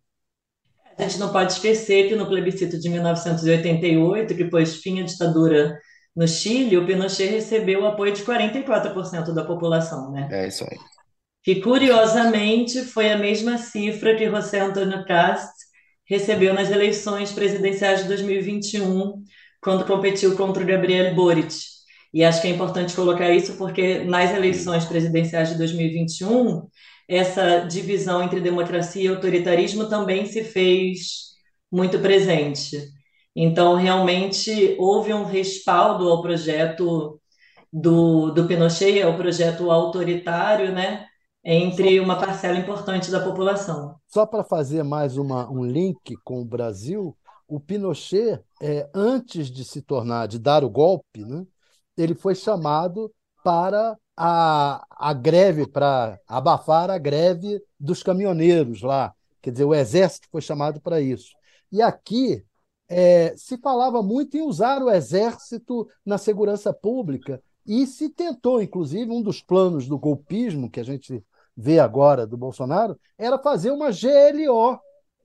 A gente não pode esquecer que no plebiscito de 1988, que pôs fim à ditadura no Chile, o Pinochet recebeu o apoio de 44% da população, né? É isso aí. Que curiosamente foi a mesma cifra que José Antônio Cast recebeu nas eleições presidenciais de 2021, quando competiu contra o Gabriel Boric. E acho que é importante colocar isso porque nas eleições presidenciais de 2021, essa divisão entre democracia e autoritarismo também se fez muito presente. Então, realmente, houve um respaldo ao projeto do, do Pinochet, ao projeto autoritário, né, entre uma parcela importante da população. Só para fazer mais uma, um link com o Brasil, o Pinochet, é, antes de se tornar, de dar o golpe, né, ele foi chamado para a, a greve, para abafar a greve dos caminhoneiros lá. Quer dizer, o exército foi chamado para isso. E aqui é, se falava muito em usar o exército na segurança pública e se tentou, inclusive, um dos planos do golpismo que a gente vê agora do Bolsonaro era fazer uma GLO,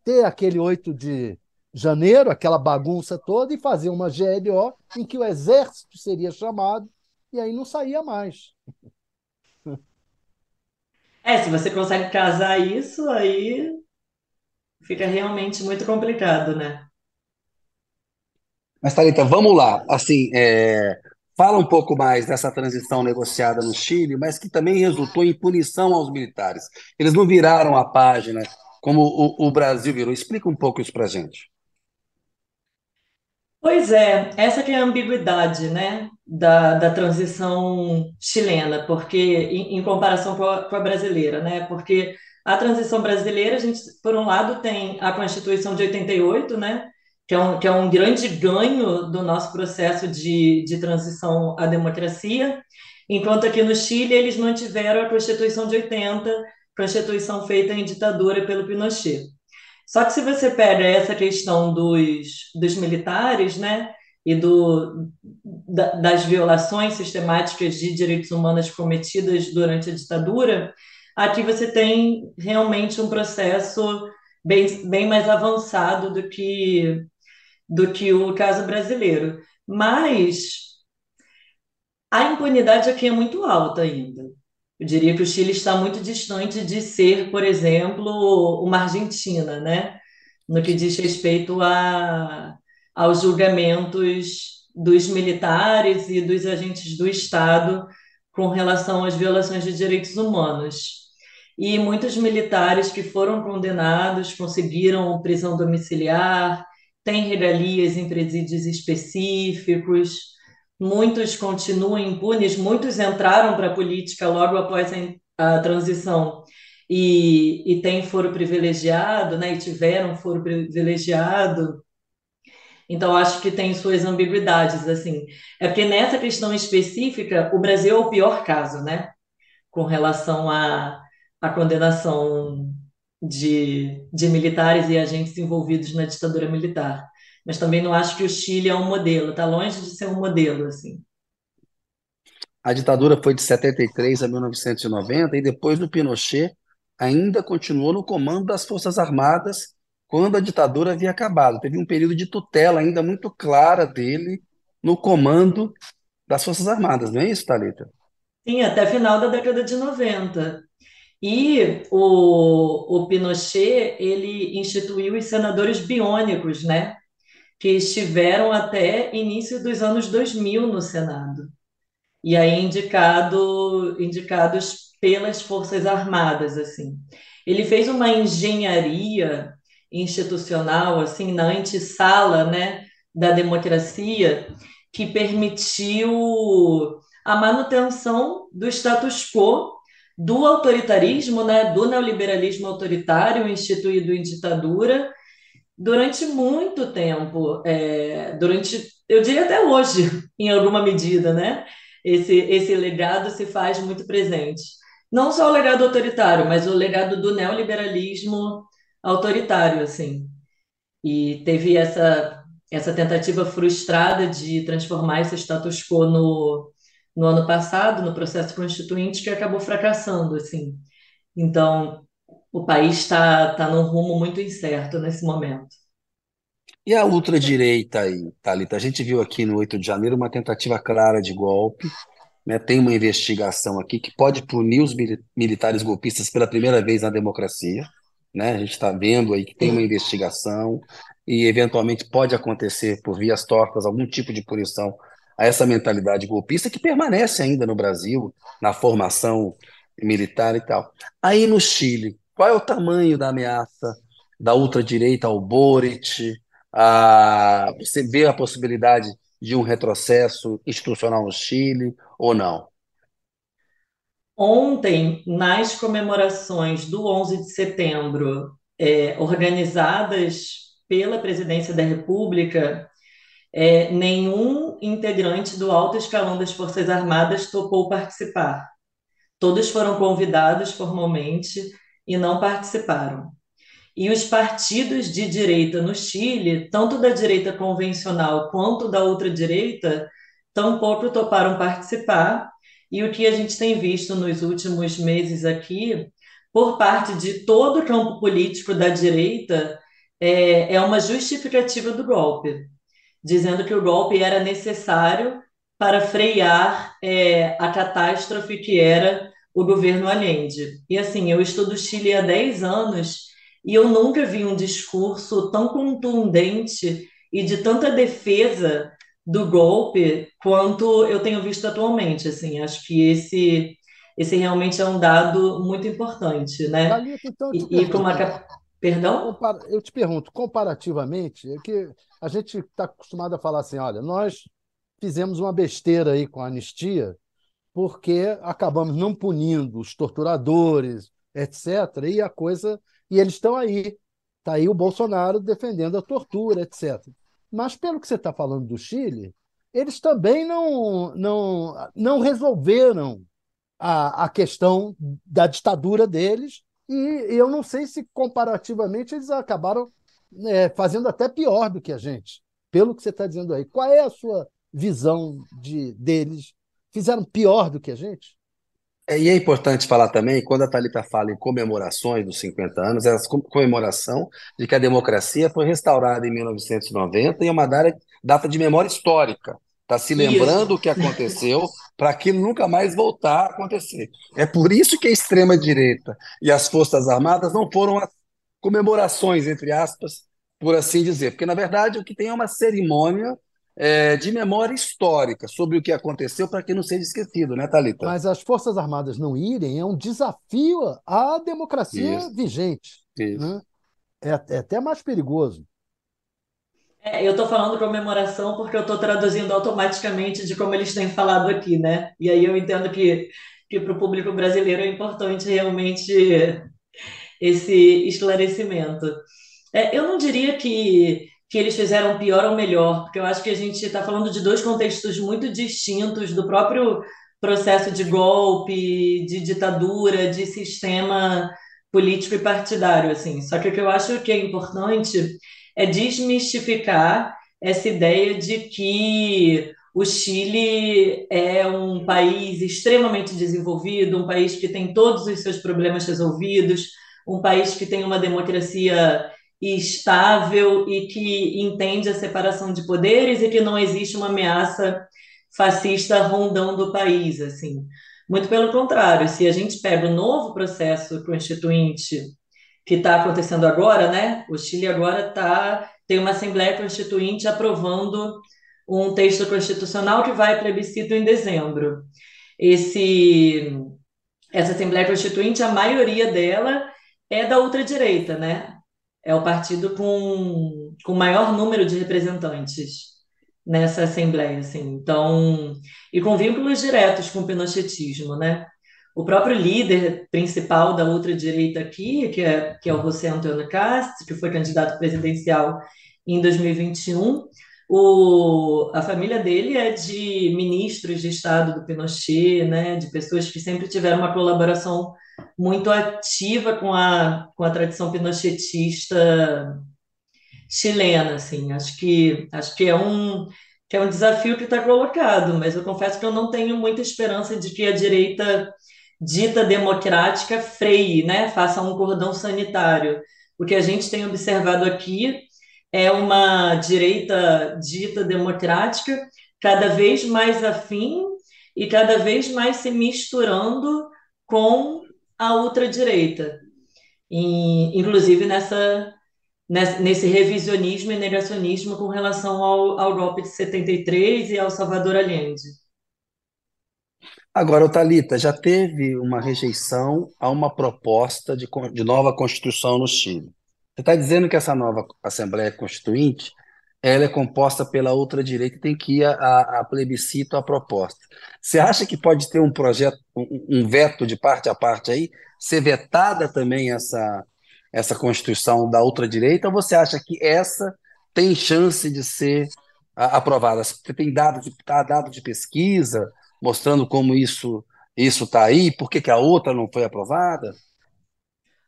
ter aquele 8 de janeiro, aquela bagunça toda, e fazer uma GLO em que o exército seria chamado e aí não saía mais. É, se você consegue casar isso, aí fica realmente muito complicado, né? Mas, Thalita, vamos lá. Assim, é, fala um pouco mais dessa transição negociada no Chile, mas que também resultou em punição aos militares. Eles não viraram a página como o, o Brasil virou. Explica um pouco isso para gente. Pois é, essa que é a ambiguidade, né, da, da transição chilena, porque em, em comparação com a, com a brasileira, né, porque a transição brasileira, a gente, por um lado, tem a Constituição de 88, né, que é um, que é um grande ganho do nosso processo de, de transição à democracia, enquanto aqui no Chile eles mantiveram a Constituição de 80, Constituição feita em ditadura pelo Pinochet. Só que se você pega essa questão dos, dos militares, né, e do, da, das violações sistemáticas de direitos humanos cometidas durante a ditadura, aqui você tem realmente um processo bem, bem mais avançado do que, do que o caso brasileiro. Mas a impunidade aqui é muito alta ainda. Eu diria que o Chile está muito distante de ser, por exemplo, uma Argentina, né? No que diz respeito a, aos julgamentos dos militares e dos agentes do Estado com relação às violações de direitos humanos. E muitos militares que foram condenados conseguiram prisão domiciliar, têm regalias em presídios específicos, muitos continuam impunes, muitos entraram para a política logo após a, a transição e, e têm foro privilegiado, né, e tiveram foro privilegiado. Então, acho que tem suas ambiguidades, assim. É porque nessa questão específica, o Brasil é o pior caso, né? Com relação à, à condenação de, de militares e agentes envolvidos na ditadura militar mas também não acho que o Chile é um modelo, está longe de ser um modelo, assim. A ditadura foi de 73 a 1990 e depois do Pinochet ainda continuou no comando das Forças Armadas quando a ditadura havia acabado. Teve um período de tutela ainda muito clara dele no comando das Forças Armadas, não é isso, Thalita? Sim, até final da década de 90. E o, o Pinochet, ele instituiu os senadores biônicos, né? que estiveram até início dos anos 2000 no Senado. E aí indicado, indicados pelas Forças Armadas, assim. Ele fez uma engenharia institucional, assim, na antessala, né, da democracia, que permitiu a manutenção do status quo do autoritarismo, né, do neoliberalismo autoritário instituído em ditadura durante muito tempo, é, durante, eu diria até hoje, em alguma medida, né? Esse, esse legado se faz muito presente. Não só o legado autoritário, mas o legado do neoliberalismo autoritário, assim. E teve essa, essa tentativa frustrada de transformar esse status quo no, no ano passado, no processo constituinte, que acabou fracassando, assim. Então, o país está tá num rumo muito incerto nesse momento. E a ultradireita aí, Thalita? A gente viu aqui no 8 de janeiro uma tentativa clara de golpe, né? Tem uma investigação aqui que pode punir os militares golpistas pela primeira vez na democracia, né? A gente está vendo aí que tem uma investigação e eventualmente pode acontecer por vias tortas algum tipo de punição a essa mentalidade golpista que permanece ainda no Brasil, na formação militar e tal. Aí no Chile, qual é o tamanho da ameaça da ultradireita ao Boric? Ah, você vê a possibilidade de um retrocesso institucional no Chile ou não? Ontem, nas comemorações do 11 de setembro, é, organizadas pela Presidência da República, é, nenhum integrante do alto escalão das Forças Armadas topou participar. Todos foram convidados formalmente e não participaram. E os partidos de direita no Chile, tanto da direita convencional quanto da ultradireita, tampouco toparam participar. E o que a gente tem visto nos últimos meses aqui, por parte de todo o campo político da direita, é, é uma justificativa do golpe, dizendo que o golpe era necessário para frear é, a catástrofe que era o governo Allende. E assim, eu estudo Chile há 10 anos e eu nunca vi um discurso tão contundente e de tanta defesa do golpe quanto eu tenho visto atualmente. Assim, acho que esse esse realmente é um dado muito importante, né? Thalita, então, e, e como a... Perdão? Eu te pergunto, comparativamente, é que a gente está acostumado a falar assim: olha, nós fizemos uma besteira aí com a anistia, porque acabamos não punindo os torturadores, etc. E a coisa. E eles estão aí. Está aí o Bolsonaro defendendo a tortura, etc. Mas, pelo que você está falando do Chile, eles também não, não, não resolveram a, a questão da ditadura deles, e eu não sei se comparativamente eles acabaram é, fazendo até pior do que a gente, pelo que você está dizendo aí. Qual é a sua visão de deles? Fizeram pior do que a gente? É, e é importante falar também, quando a Thalita fala em comemorações dos 50 anos, é a comemoração de que a democracia foi restaurada em 1990 e é uma data de memória histórica. Está se lembrando o que aconteceu para aquilo nunca mais voltar a acontecer. É por isso que a extrema-direita e as Forças Armadas não foram as comemorações, entre aspas, por assim dizer. Porque, na verdade, o que tem é uma cerimônia é, de memória histórica sobre o que aconteceu para que não seja esquecido, né, Thalita? Mas as Forças Armadas não irem é um desafio à democracia Isso. vigente. Isso. Né? É, é até mais perigoso. É, eu estou falando comemoração porque eu estou traduzindo automaticamente de como eles têm falado aqui, né? E aí eu entendo que, que para o público brasileiro é importante realmente esse esclarecimento. É, eu não diria que que eles fizeram pior ou melhor, porque eu acho que a gente está falando de dois contextos muito distintos do próprio processo de golpe, de ditadura, de sistema político e partidário, assim. Só que o que eu acho que é importante é desmistificar essa ideia de que o Chile é um país extremamente desenvolvido, um país que tem todos os seus problemas resolvidos, um país que tem uma democracia estável e que entende a separação de poderes e que não existe uma ameaça fascista rondando o país, assim. Muito pelo contrário, se a gente pega o novo processo constituinte que está acontecendo agora, né? O Chile agora tá, tem uma Assembleia Constituinte aprovando um texto constitucional que vai plebiscito em dezembro. Esse, essa Assembleia Constituinte, a maioria dela é da ultradireita, né? é o partido com, com maior número de representantes nessa Assembleia, assim. Então, e com vínculos diretos com o pinochetismo, né? O próprio líder principal da ultradireita aqui, que é, que é o José Antônio Castro, que foi candidato presidencial em 2021, o, a família dele é de ministros de Estado do Pinochet, né, de pessoas que sempre tiveram uma colaboração muito ativa com a, com a tradição pinochetista chilena, assim. Acho que, acho que é um, que é um desafio que está colocado, mas eu confesso que eu não tenho muita esperança de que a direita dita democrática freie, né, faça um cordão sanitário. O que a gente tem observado aqui é uma direita dita democrática cada vez mais afim e cada vez mais se misturando com a ultradireita, e, inclusive nessa, nesse revisionismo e negacionismo com relação ao, ao golpe de 73 e ao Salvador Allende. Agora, Thalita, já teve uma rejeição a uma proposta de, de nova Constituição no Chile. Você está dizendo que essa nova Assembleia Constituinte ela é composta pela outra direita e tem que ir a, a, a plebiscito a proposta. Você acha que pode ter um projeto, um, um, veto de parte a parte aí, ser vetada também essa, essa Constituição da outra direita, ou você acha que essa tem chance de ser a, aprovada? Você tem dado de, tá dado de pesquisa mostrando como isso isso está aí, por que, que a outra não foi aprovada?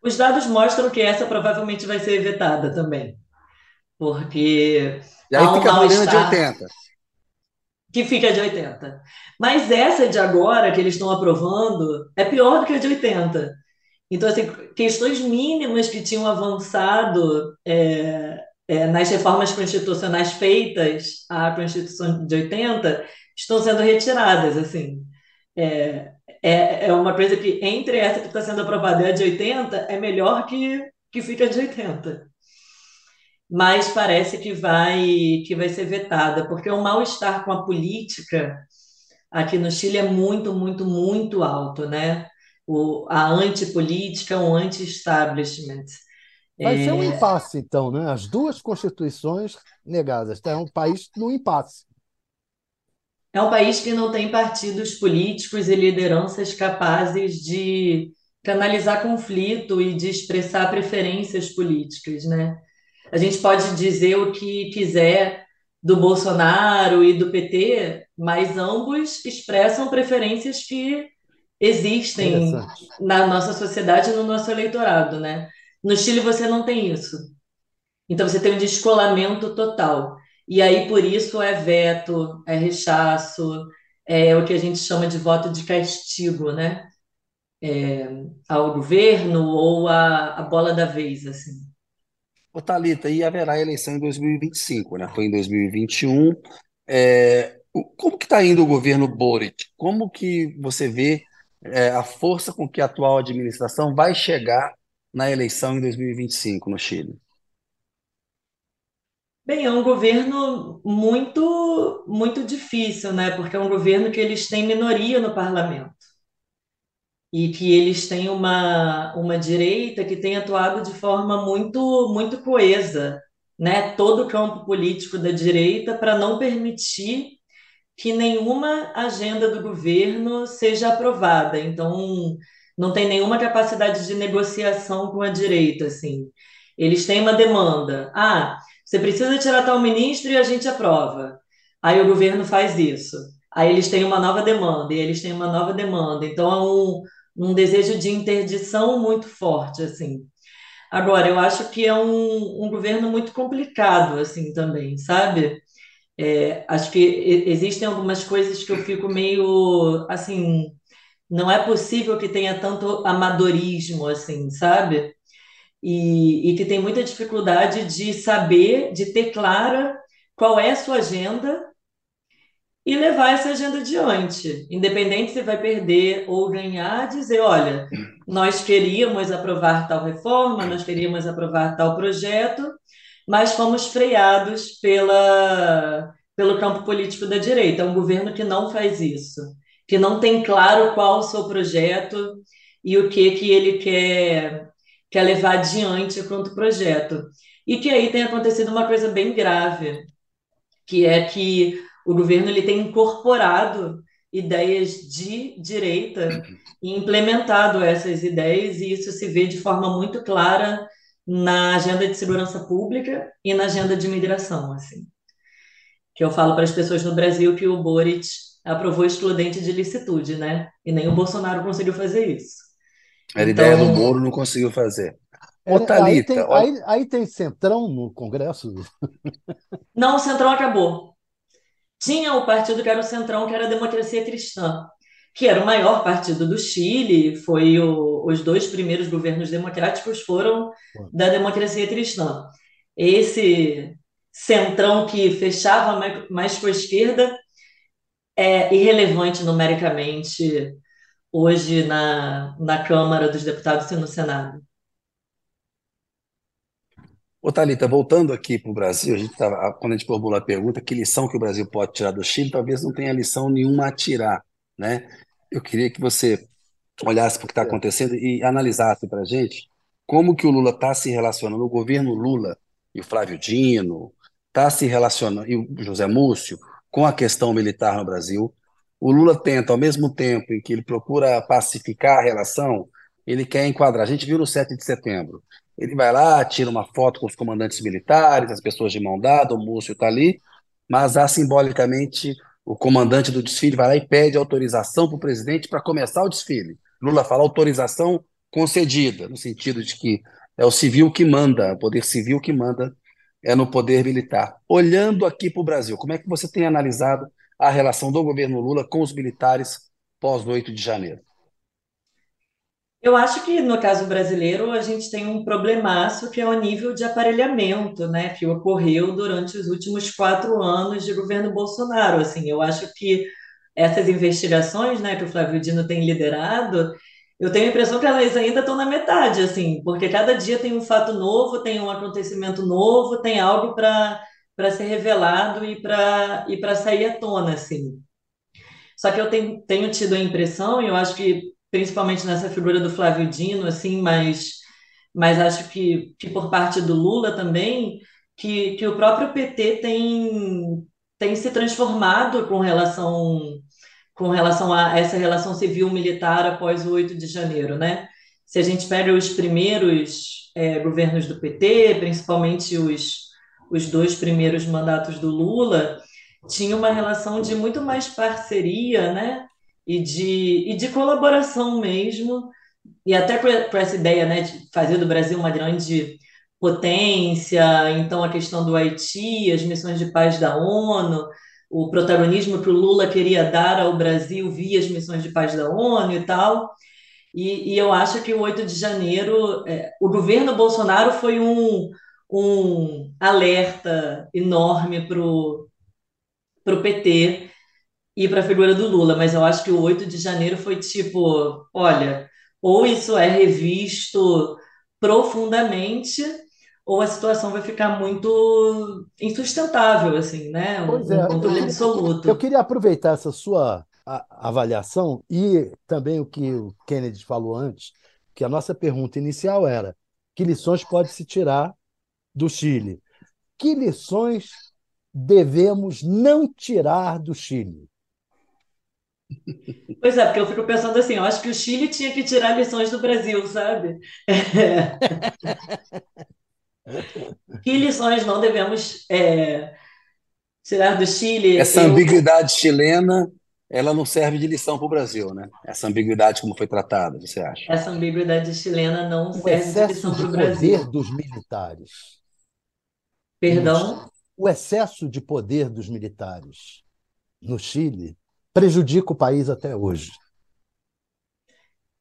Os dados mostram que essa provavelmente vai ser vetada também porque. E aí fica a de 80. Que fica de 80. Mas essa de agora, que eles estão aprovando, é pior do que a de 80. Então, assim, questões mínimas que tinham avançado é, é, nas reformas constitucionais feitas à Constituição de 80 estão sendo retiradas, assim. É, é, é uma coisa que, entre essa que está sendo aprovada e a de 80, é melhor que, que fica de 80 mas parece que vai que vai ser vetada, porque o mal-estar com a política aqui no Chile é muito, muito, muito alto, né? O, a antipolítica, o anti-establishment. Vai ser um impasse, então, né? As duas constituições negadas. É um país no impasse. É um país que não tem partidos políticos e lideranças capazes de canalizar conflito e de expressar preferências políticas, né? A gente pode dizer o que quiser do Bolsonaro e do PT, mas ambos expressam preferências que existem na nossa sociedade e no nosso eleitorado, né? No Chile você não tem isso. Então você tem um descolamento total. E aí por isso é veto, é rechaço, é o que a gente chama de voto de castigo, né? É, ao governo ou a, a bola da vez, assim. Ô, Thalita, e haverá eleição em 2025, né? Foi em 2021. É, como que está indo o governo Boric? Como que você vê é, a força com que a atual administração vai chegar na eleição em 2025 no Chile? Bem, é um governo muito muito difícil, né? Porque é um governo que eles têm minoria no parlamento e que eles têm uma, uma direita que tem atuado de forma muito muito coesa, né? Todo o campo político da direita para não permitir que nenhuma agenda do governo seja aprovada. Então, não tem nenhuma capacidade de negociação com a direita, assim. Eles têm uma demanda. Ah, você precisa tirar tal ministro e a gente aprova. Aí o governo faz isso. Aí eles têm uma nova demanda e eles têm uma nova demanda. Então é um, um desejo de interdição muito forte, assim. Agora, eu acho que é um, um governo muito complicado, assim, também, sabe? É, acho que existem algumas coisas que eu fico meio, assim, não é possível que tenha tanto amadorismo, assim, sabe? E, e que tem muita dificuldade de saber, de ter clara qual é a sua agenda e levar essa agenda adiante, independente se vai perder ou ganhar, dizer, olha, nós queríamos aprovar tal reforma, nós queríamos aprovar tal projeto, mas fomos freados pela, pelo campo político da direita. É um governo que não faz isso que não tem claro qual o seu projeto e o que que ele quer, quer levar adiante quanto projeto. E que aí tem acontecido uma coisa bem grave, que é que o governo ele tem incorporado ideias de direita e implementado essas ideias, e isso se vê de forma muito clara na agenda de segurança pública e na agenda de imigração, assim. Que eu falo para as pessoas no Brasil que o Boric aprovou excludente de licitude, né? E nem o Bolsonaro conseguiu fazer isso. A então... ideia do Moro não conseguiu fazer. Ô, Thalita, aí, tem, ó... aí, aí tem Centrão no Congresso? Não, o Centrão acabou. Tinha o partido que era o Centrão, que era a Democracia Cristã, que era o maior partido do Chile, foi o, os dois primeiros governos democráticos foram da Democracia Cristã. Esse centrão que fechava mais, com a esquerda é irrelevante numericamente hoje na, na Câmara dos Deputados e no Senado. Ô, Thalita, voltando aqui para o Brasil, a gente tava, quando a gente formula a pergunta, que lição que o Brasil pode tirar do Chile, talvez não tenha lição nenhuma a tirar, né? Eu queria que você olhasse para o que está é. acontecendo e analisasse para a gente como que o Lula está se relacionando, o governo Lula e o Flávio Dino, está se relacionando, e o José Múcio, com a questão militar no Brasil. O Lula tenta, ao mesmo tempo em que ele procura pacificar a relação, ele quer enquadrar. A gente viu no 7 de setembro. Ele vai lá, tira uma foto com os comandantes militares, as pessoas de mão dada, o Múcio está ali, mas há simbolicamente o comandante do desfile vai lá e pede autorização para o presidente para começar o desfile. Lula fala autorização concedida, no sentido de que é o civil que manda, o poder civil que manda é no poder militar. Olhando aqui para o Brasil, como é que você tem analisado a relação do governo Lula com os militares pós 8 de janeiro? Eu acho que no caso brasileiro a gente tem um problemaço que é o nível de aparelhamento, né, que ocorreu durante os últimos quatro anos de governo Bolsonaro. Assim, eu acho que essas investigações, né, que o Flávio Dino tem liderado, eu tenho a impressão que elas ainda estão na metade, assim, porque cada dia tem um fato novo, tem um acontecimento novo, tem algo para para ser revelado e para e para sair à tona, assim. Só que eu tenho, tenho tido a impressão, e eu acho que principalmente nessa figura do Flávio Dino, assim, mas mas acho que, que por parte do Lula também, que, que o próprio PT tem, tem se transformado com relação, com relação a essa relação civil-militar após o 8 de janeiro, né? Se a gente pega os primeiros é, governos do PT, principalmente os, os dois primeiros mandatos do Lula, tinha uma relação de muito mais parceria, né? E de, e de colaboração mesmo, e até com essa ideia, né, de fazer do Brasil uma grande potência, então a questão do Haiti, as missões de paz da ONU, o protagonismo que o Lula queria dar ao Brasil via as missões de paz da ONU e tal. E, e eu acho que o 8 de janeiro, é, o governo Bolsonaro foi um, um alerta enorme para o PT e para a figura do Lula, mas eu acho que o 8 de janeiro foi tipo: olha, ou isso é revisto profundamente, ou a situação vai ficar muito insustentável, assim, né? Um, pois é, um controle eu, absoluto. Eu queria aproveitar essa sua avaliação e também o que o Kennedy falou antes, que a nossa pergunta inicial era: que lições pode se tirar do Chile? Que lições devemos não tirar do Chile? Pois é, porque eu fico pensando assim, eu acho que o Chile tinha que tirar lições do Brasil, sabe? que lições não devemos é, tirar do Chile? Essa eu... ambiguidade chilena, ela não serve de lição para o Brasil, né? Essa ambiguidade como foi tratada, você acha? Essa ambiguidade chilena não o serve de lição para o Brasil. Poder dos militares. Perdão? O excesso de poder dos militares no Chile prejudica o país até hoje?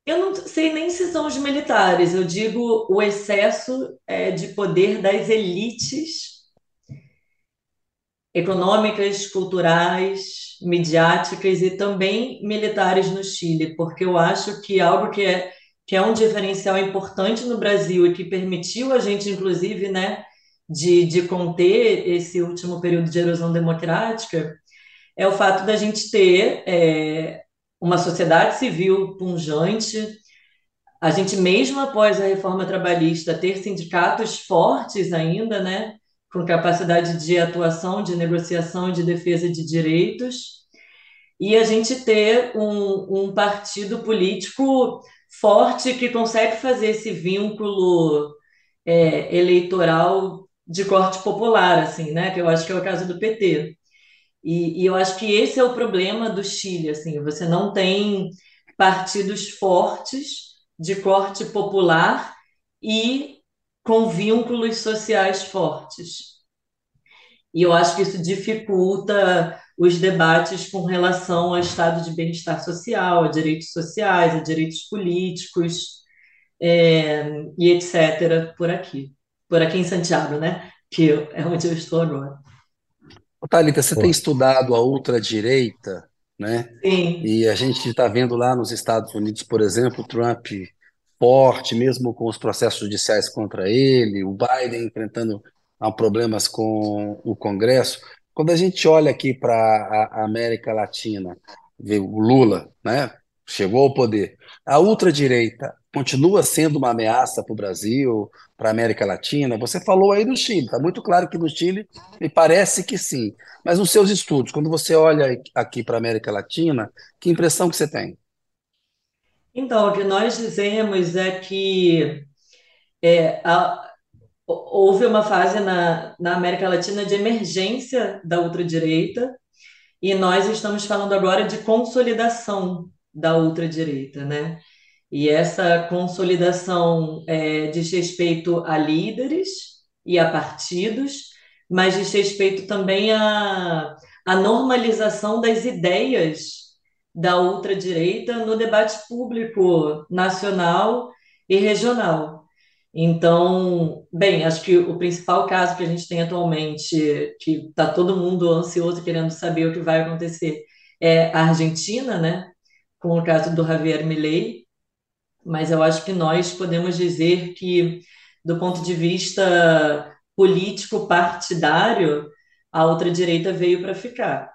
Eu não sei nem se são os militares, eu digo o excesso é, de poder das elites econômicas, culturais, midiáticas e também militares no Chile, porque eu acho que algo que é, que é um diferencial importante no Brasil e que permitiu a gente, inclusive, né, de, de conter esse último período de erosão democrática, é o fato da gente ter é, uma sociedade civil punjante, a gente mesmo após a reforma trabalhista ter sindicatos fortes ainda, né, com capacidade de atuação, de negociação de defesa de direitos, e a gente ter um, um partido político forte que consegue fazer esse vínculo é, eleitoral de corte popular, assim, né, que eu acho que é o caso do PT. E, e, eu acho que esse é o problema do Chile, assim, você não tem partidos fortes de corte popular e com vínculos sociais fortes. E eu acho que isso dificulta os debates com relação ao estado de bem-estar social, a direitos sociais, a direitos políticos é, e etc. por aqui. Por aqui em Santiago, né? Que é onde eu estou agora. Thalita, você Pô. tem estudado a ultradireita, né? Sim. E a gente está vendo lá nos Estados Unidos, por exemplo, Trump forte, mesmo com os processos judiciais contra ele, o Biden enfrentando problemas com o Congresso. Quando a gente olha aqui para a América Latina, vê o Lula, né? Chegou ao poder. A ultradireita continua sendo uma ameaça para o Brasil, para a América Latina? Você falou aí do Chile, está muito claro que no Chile me parece que sim. Mas nos seus estudos, quando você olha aqui para a América Latina, que impressão que você tem? Então, o que nós dizemos é que é, a, houve uma fase na, na América Latina de emergência da ultradireita, e nós estamos falando agora de consolidação da ultradireita, né? E essa consolidação é, diz respeito a líderes e a partidos, mas diz respeito também à, à normalização das ideias da ultradireita no debate público nacional e regional. Então, bem, acho que o principal caso que a gente tem atualmente, que está todo mundo ansioso querendo saber o que vai acontecer, é a Argentina, né? Com o caso do Javier Milei, mas eu acho que nós podemos dizer que, do ponto de vista político partidário, a ultradireita veio para ficar.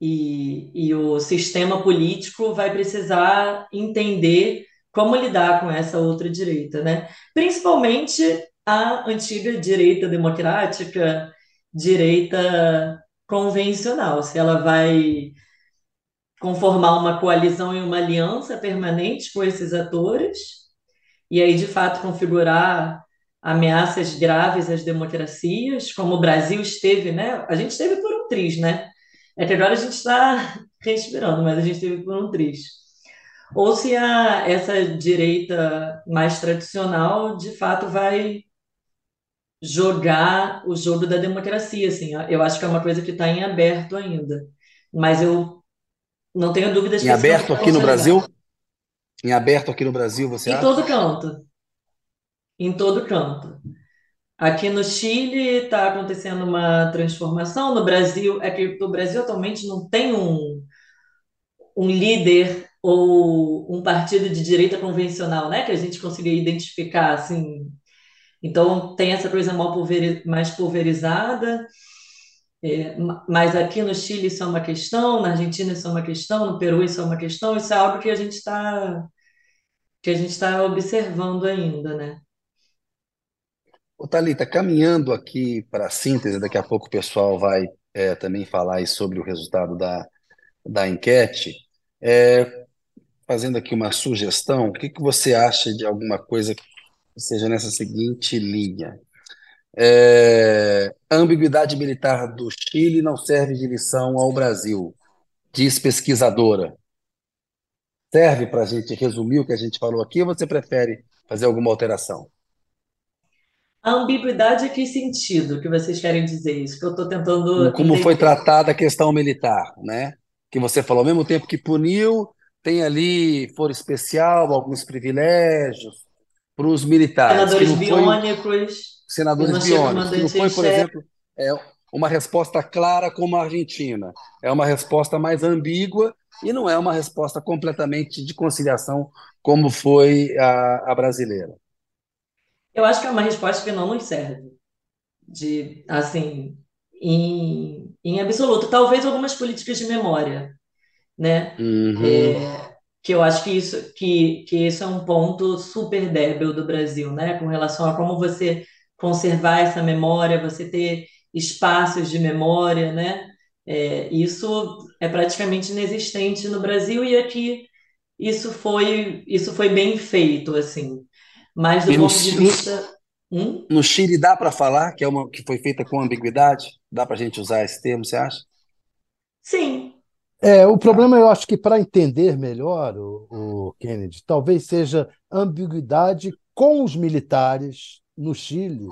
E, e o sistema político vai precisar entender como lidar com essa outra direita, né? Principalmente a antiga direita democrática, direita convencional, se ela vai conformar uma coalizão e uma aliança permanente com esses atores, e aí de fato configurar ameaças graves às democracias, como o Brasil esteve, né? A gente esteve por um triz, né? É que agora a gente está respirando, mas a gente esteve por um triz ou se a, essa direita mais tradicional de fato vai jogar o jogo da democracia, assim. Eu acho que é uma coisa que está em aberto ainda, mas eu não tenho dúvidas em que aberto aqui no Brasil. Em aberto aqui no Brasil, você em acha? Em todo canto. Em todo canto. Aqui no Chile está acontecendo uma transformação. No Brasil, é que o Brasil atualmente não tem um, um líder ou um partido de direita convencional, né, que a gente conseguia identificar, assim. Então, tem essa coisa mais pulverizada, é, mas aqui no Chile isso é uma questão, na Argentina isso é uma questão, no Peru isso é uma questão, isso é algo que a gente está que a gente está observando ainda, né? Ô, Thalita, caminhando aqui para a síntese, daqui a pouco o pessoal vai é, também falar sobre o resultado da, da enquete. É, fazendo aqui uma sugestão, o que, que você acha de alguma coisa que seja nessa seguinte linha? É, a ambiguidade militar do Chile não serve de lição ao Brasil, diz pesquisadora. Serve para a gente resumir o que a gente falou aqui ou você prefere fazer alguma alteração? A ambiguidade, que sentido que vocês querem dizer isso? Que eu estou tentando. Como foi tratada a questão militar, né? Que você falou, ao mesmo tempo que puniu, tem ali foro especial, alguns privilégios para os militares. Senadores biônicos. Senadores biônicos. Que não foi, por exemplo, é uma resposta clara como a Argentina. É uma resposta mais ambígua e não é uma resposta completamente de conciliação como foi a, a brasileira. Eu acho que é uma resposta que não nos serve. De, assim, em, em absoluto. Talvez algumas políticas de memória né? Uhum. É, que eu acho que isso, que, que isso é um ponto super débil do Brasil, né? Com relação a como você conservar essa memória, você ter espaços de memória, né? É, isso é praticamente inexistente no Brasil e aqui isso foi isso foi bem feito assim. Mas do ponto de vista hum? no Chile dá para falar que é uma que foi feita com ambiguidade? Dá para a gente usar esse termo, você acha? Sim, é, o problema, eu acho que para entender melhor o, o, Kennedy, talvez seja ambiguidade com os militares no Chile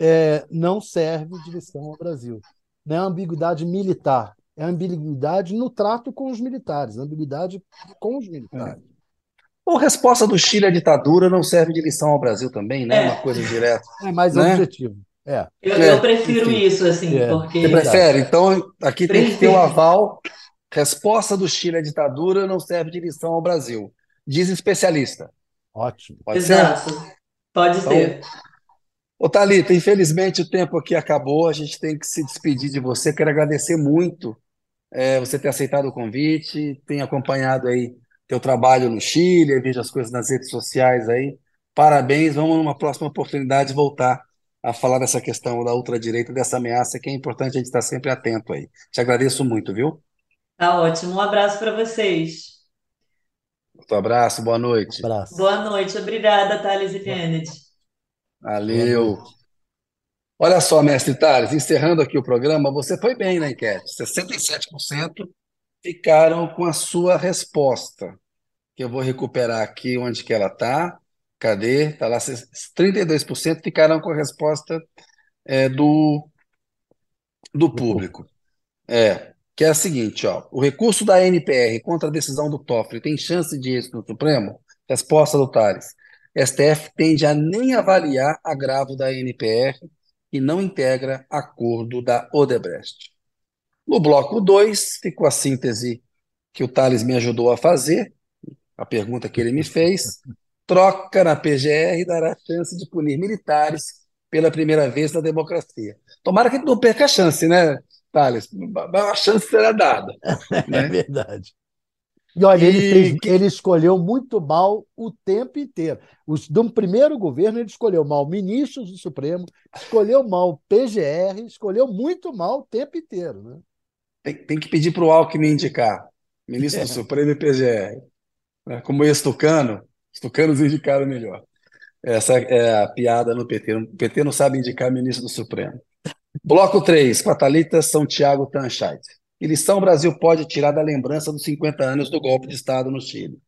é, não serve de lição ao Brasil. Não é ambiguidade militar, é ambiguidade no trato com os militares, ambiguidade com os militares. É. Ou resposta do Chile à ditadura não serve de lição ao Brasil também, né? É. Uma coisa direta. É mais né? objetivo. É. Eu, eu prefiro Enfim. isso, assim, é. porque. Você prefere? Então, aqui tem que ter o aval Resposta do Chile à ditadura não serve de lição ao Brasil, diz especialista. Ótimo. Pode Exato. ser? Pode então, ser. Ô, Thalita, infelizmente o tempo aqui acabou, a gente tem que se despedir de você. Quero agradecer muito é, você ter aceitado o convite, tem acompanhado aí teu trabalho no Chile, vejo as coisas nas redes sociais aí. Parabéns, vamos numa próxima oportunidade voltar a falar dessa questão da ultradireita, dessa ameaça que é importante a gente estar sempre atento aí. Te agradeço muito, viu? Tá ótimo. Um abraço para vocês. Um abraço, boa noite. Um abraço. Boa noite. Obrigada, Thales e Kennedy. Valeu. Olha só, mestre Thales, encerrando aqui o programa, você foi bem na enquete. 67% ficaram com a sua resposta. Que eu vou recuperar aqui onde que ela está. Cadê? Está lá. 32% ficaram com a resposta é, do, do público. É que é a seguinte, ó, o recurso da NPR contra a decisão do Toffoli tem chance de êxito no Supremo? Resposta do Tales. STF tende a nem avaliar agravo da NPR e não integra acordo da Odebrecht. No bloco 2, ficou a síntese que o Tales me ajudou a fazer, a pergunta que ele me fez. Troca na PGR dará chance de punir militares pela primeira vez na democracia. Tomara que não perca a chance, né, Thales, a chance será dada. Né? É verdade. E olha, e... Ele, fez, ele, escolheu muito mal o tempo inteiro. Os, do primeiro governo, ele escolheu mal ministros do Supremo, escolheu mal PGR, escolheu muito mal o tempo inteiro. Né? Tem, tem que pedir para o Alckmin indicar, ministro é. do Supremo e PGR. Né? Como ex-tucano, os tucanos indicaram melhor. Essa é a piada no PT. O PT não sabe indicar ministro do Supremo. Bloco 3, com a Thalita São Tiago Tanchait. Que lição o Brasil pode tirar da lembrança dos 50 anos do golpe de Estado no Chile?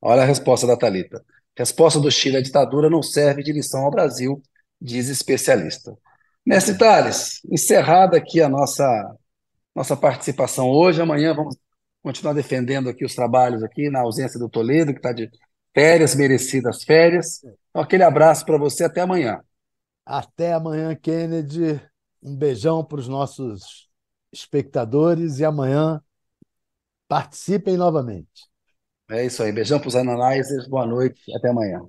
Olha a resposta da Thalita. Resposta do Chile à ditadura não serve de lição ao Brasil, diz especialista. Mestre Tales, encerrada aqui a nossa, nossa participação hoje, amanhã vamos continuar defendendo aqui os trabalhos aqui na ausência do Toledo, que está de férias, merecidas férias. Então, aquele abraço para você, até amanhã. Até amanhã, Kennedy. Um beijão para os nossos espectadores e amanhã participem novamente. É isso aí. Beijão para os analyzers. Boa noite. Até amanhã.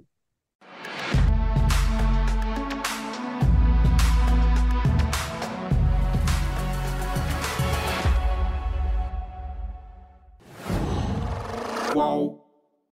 Qual?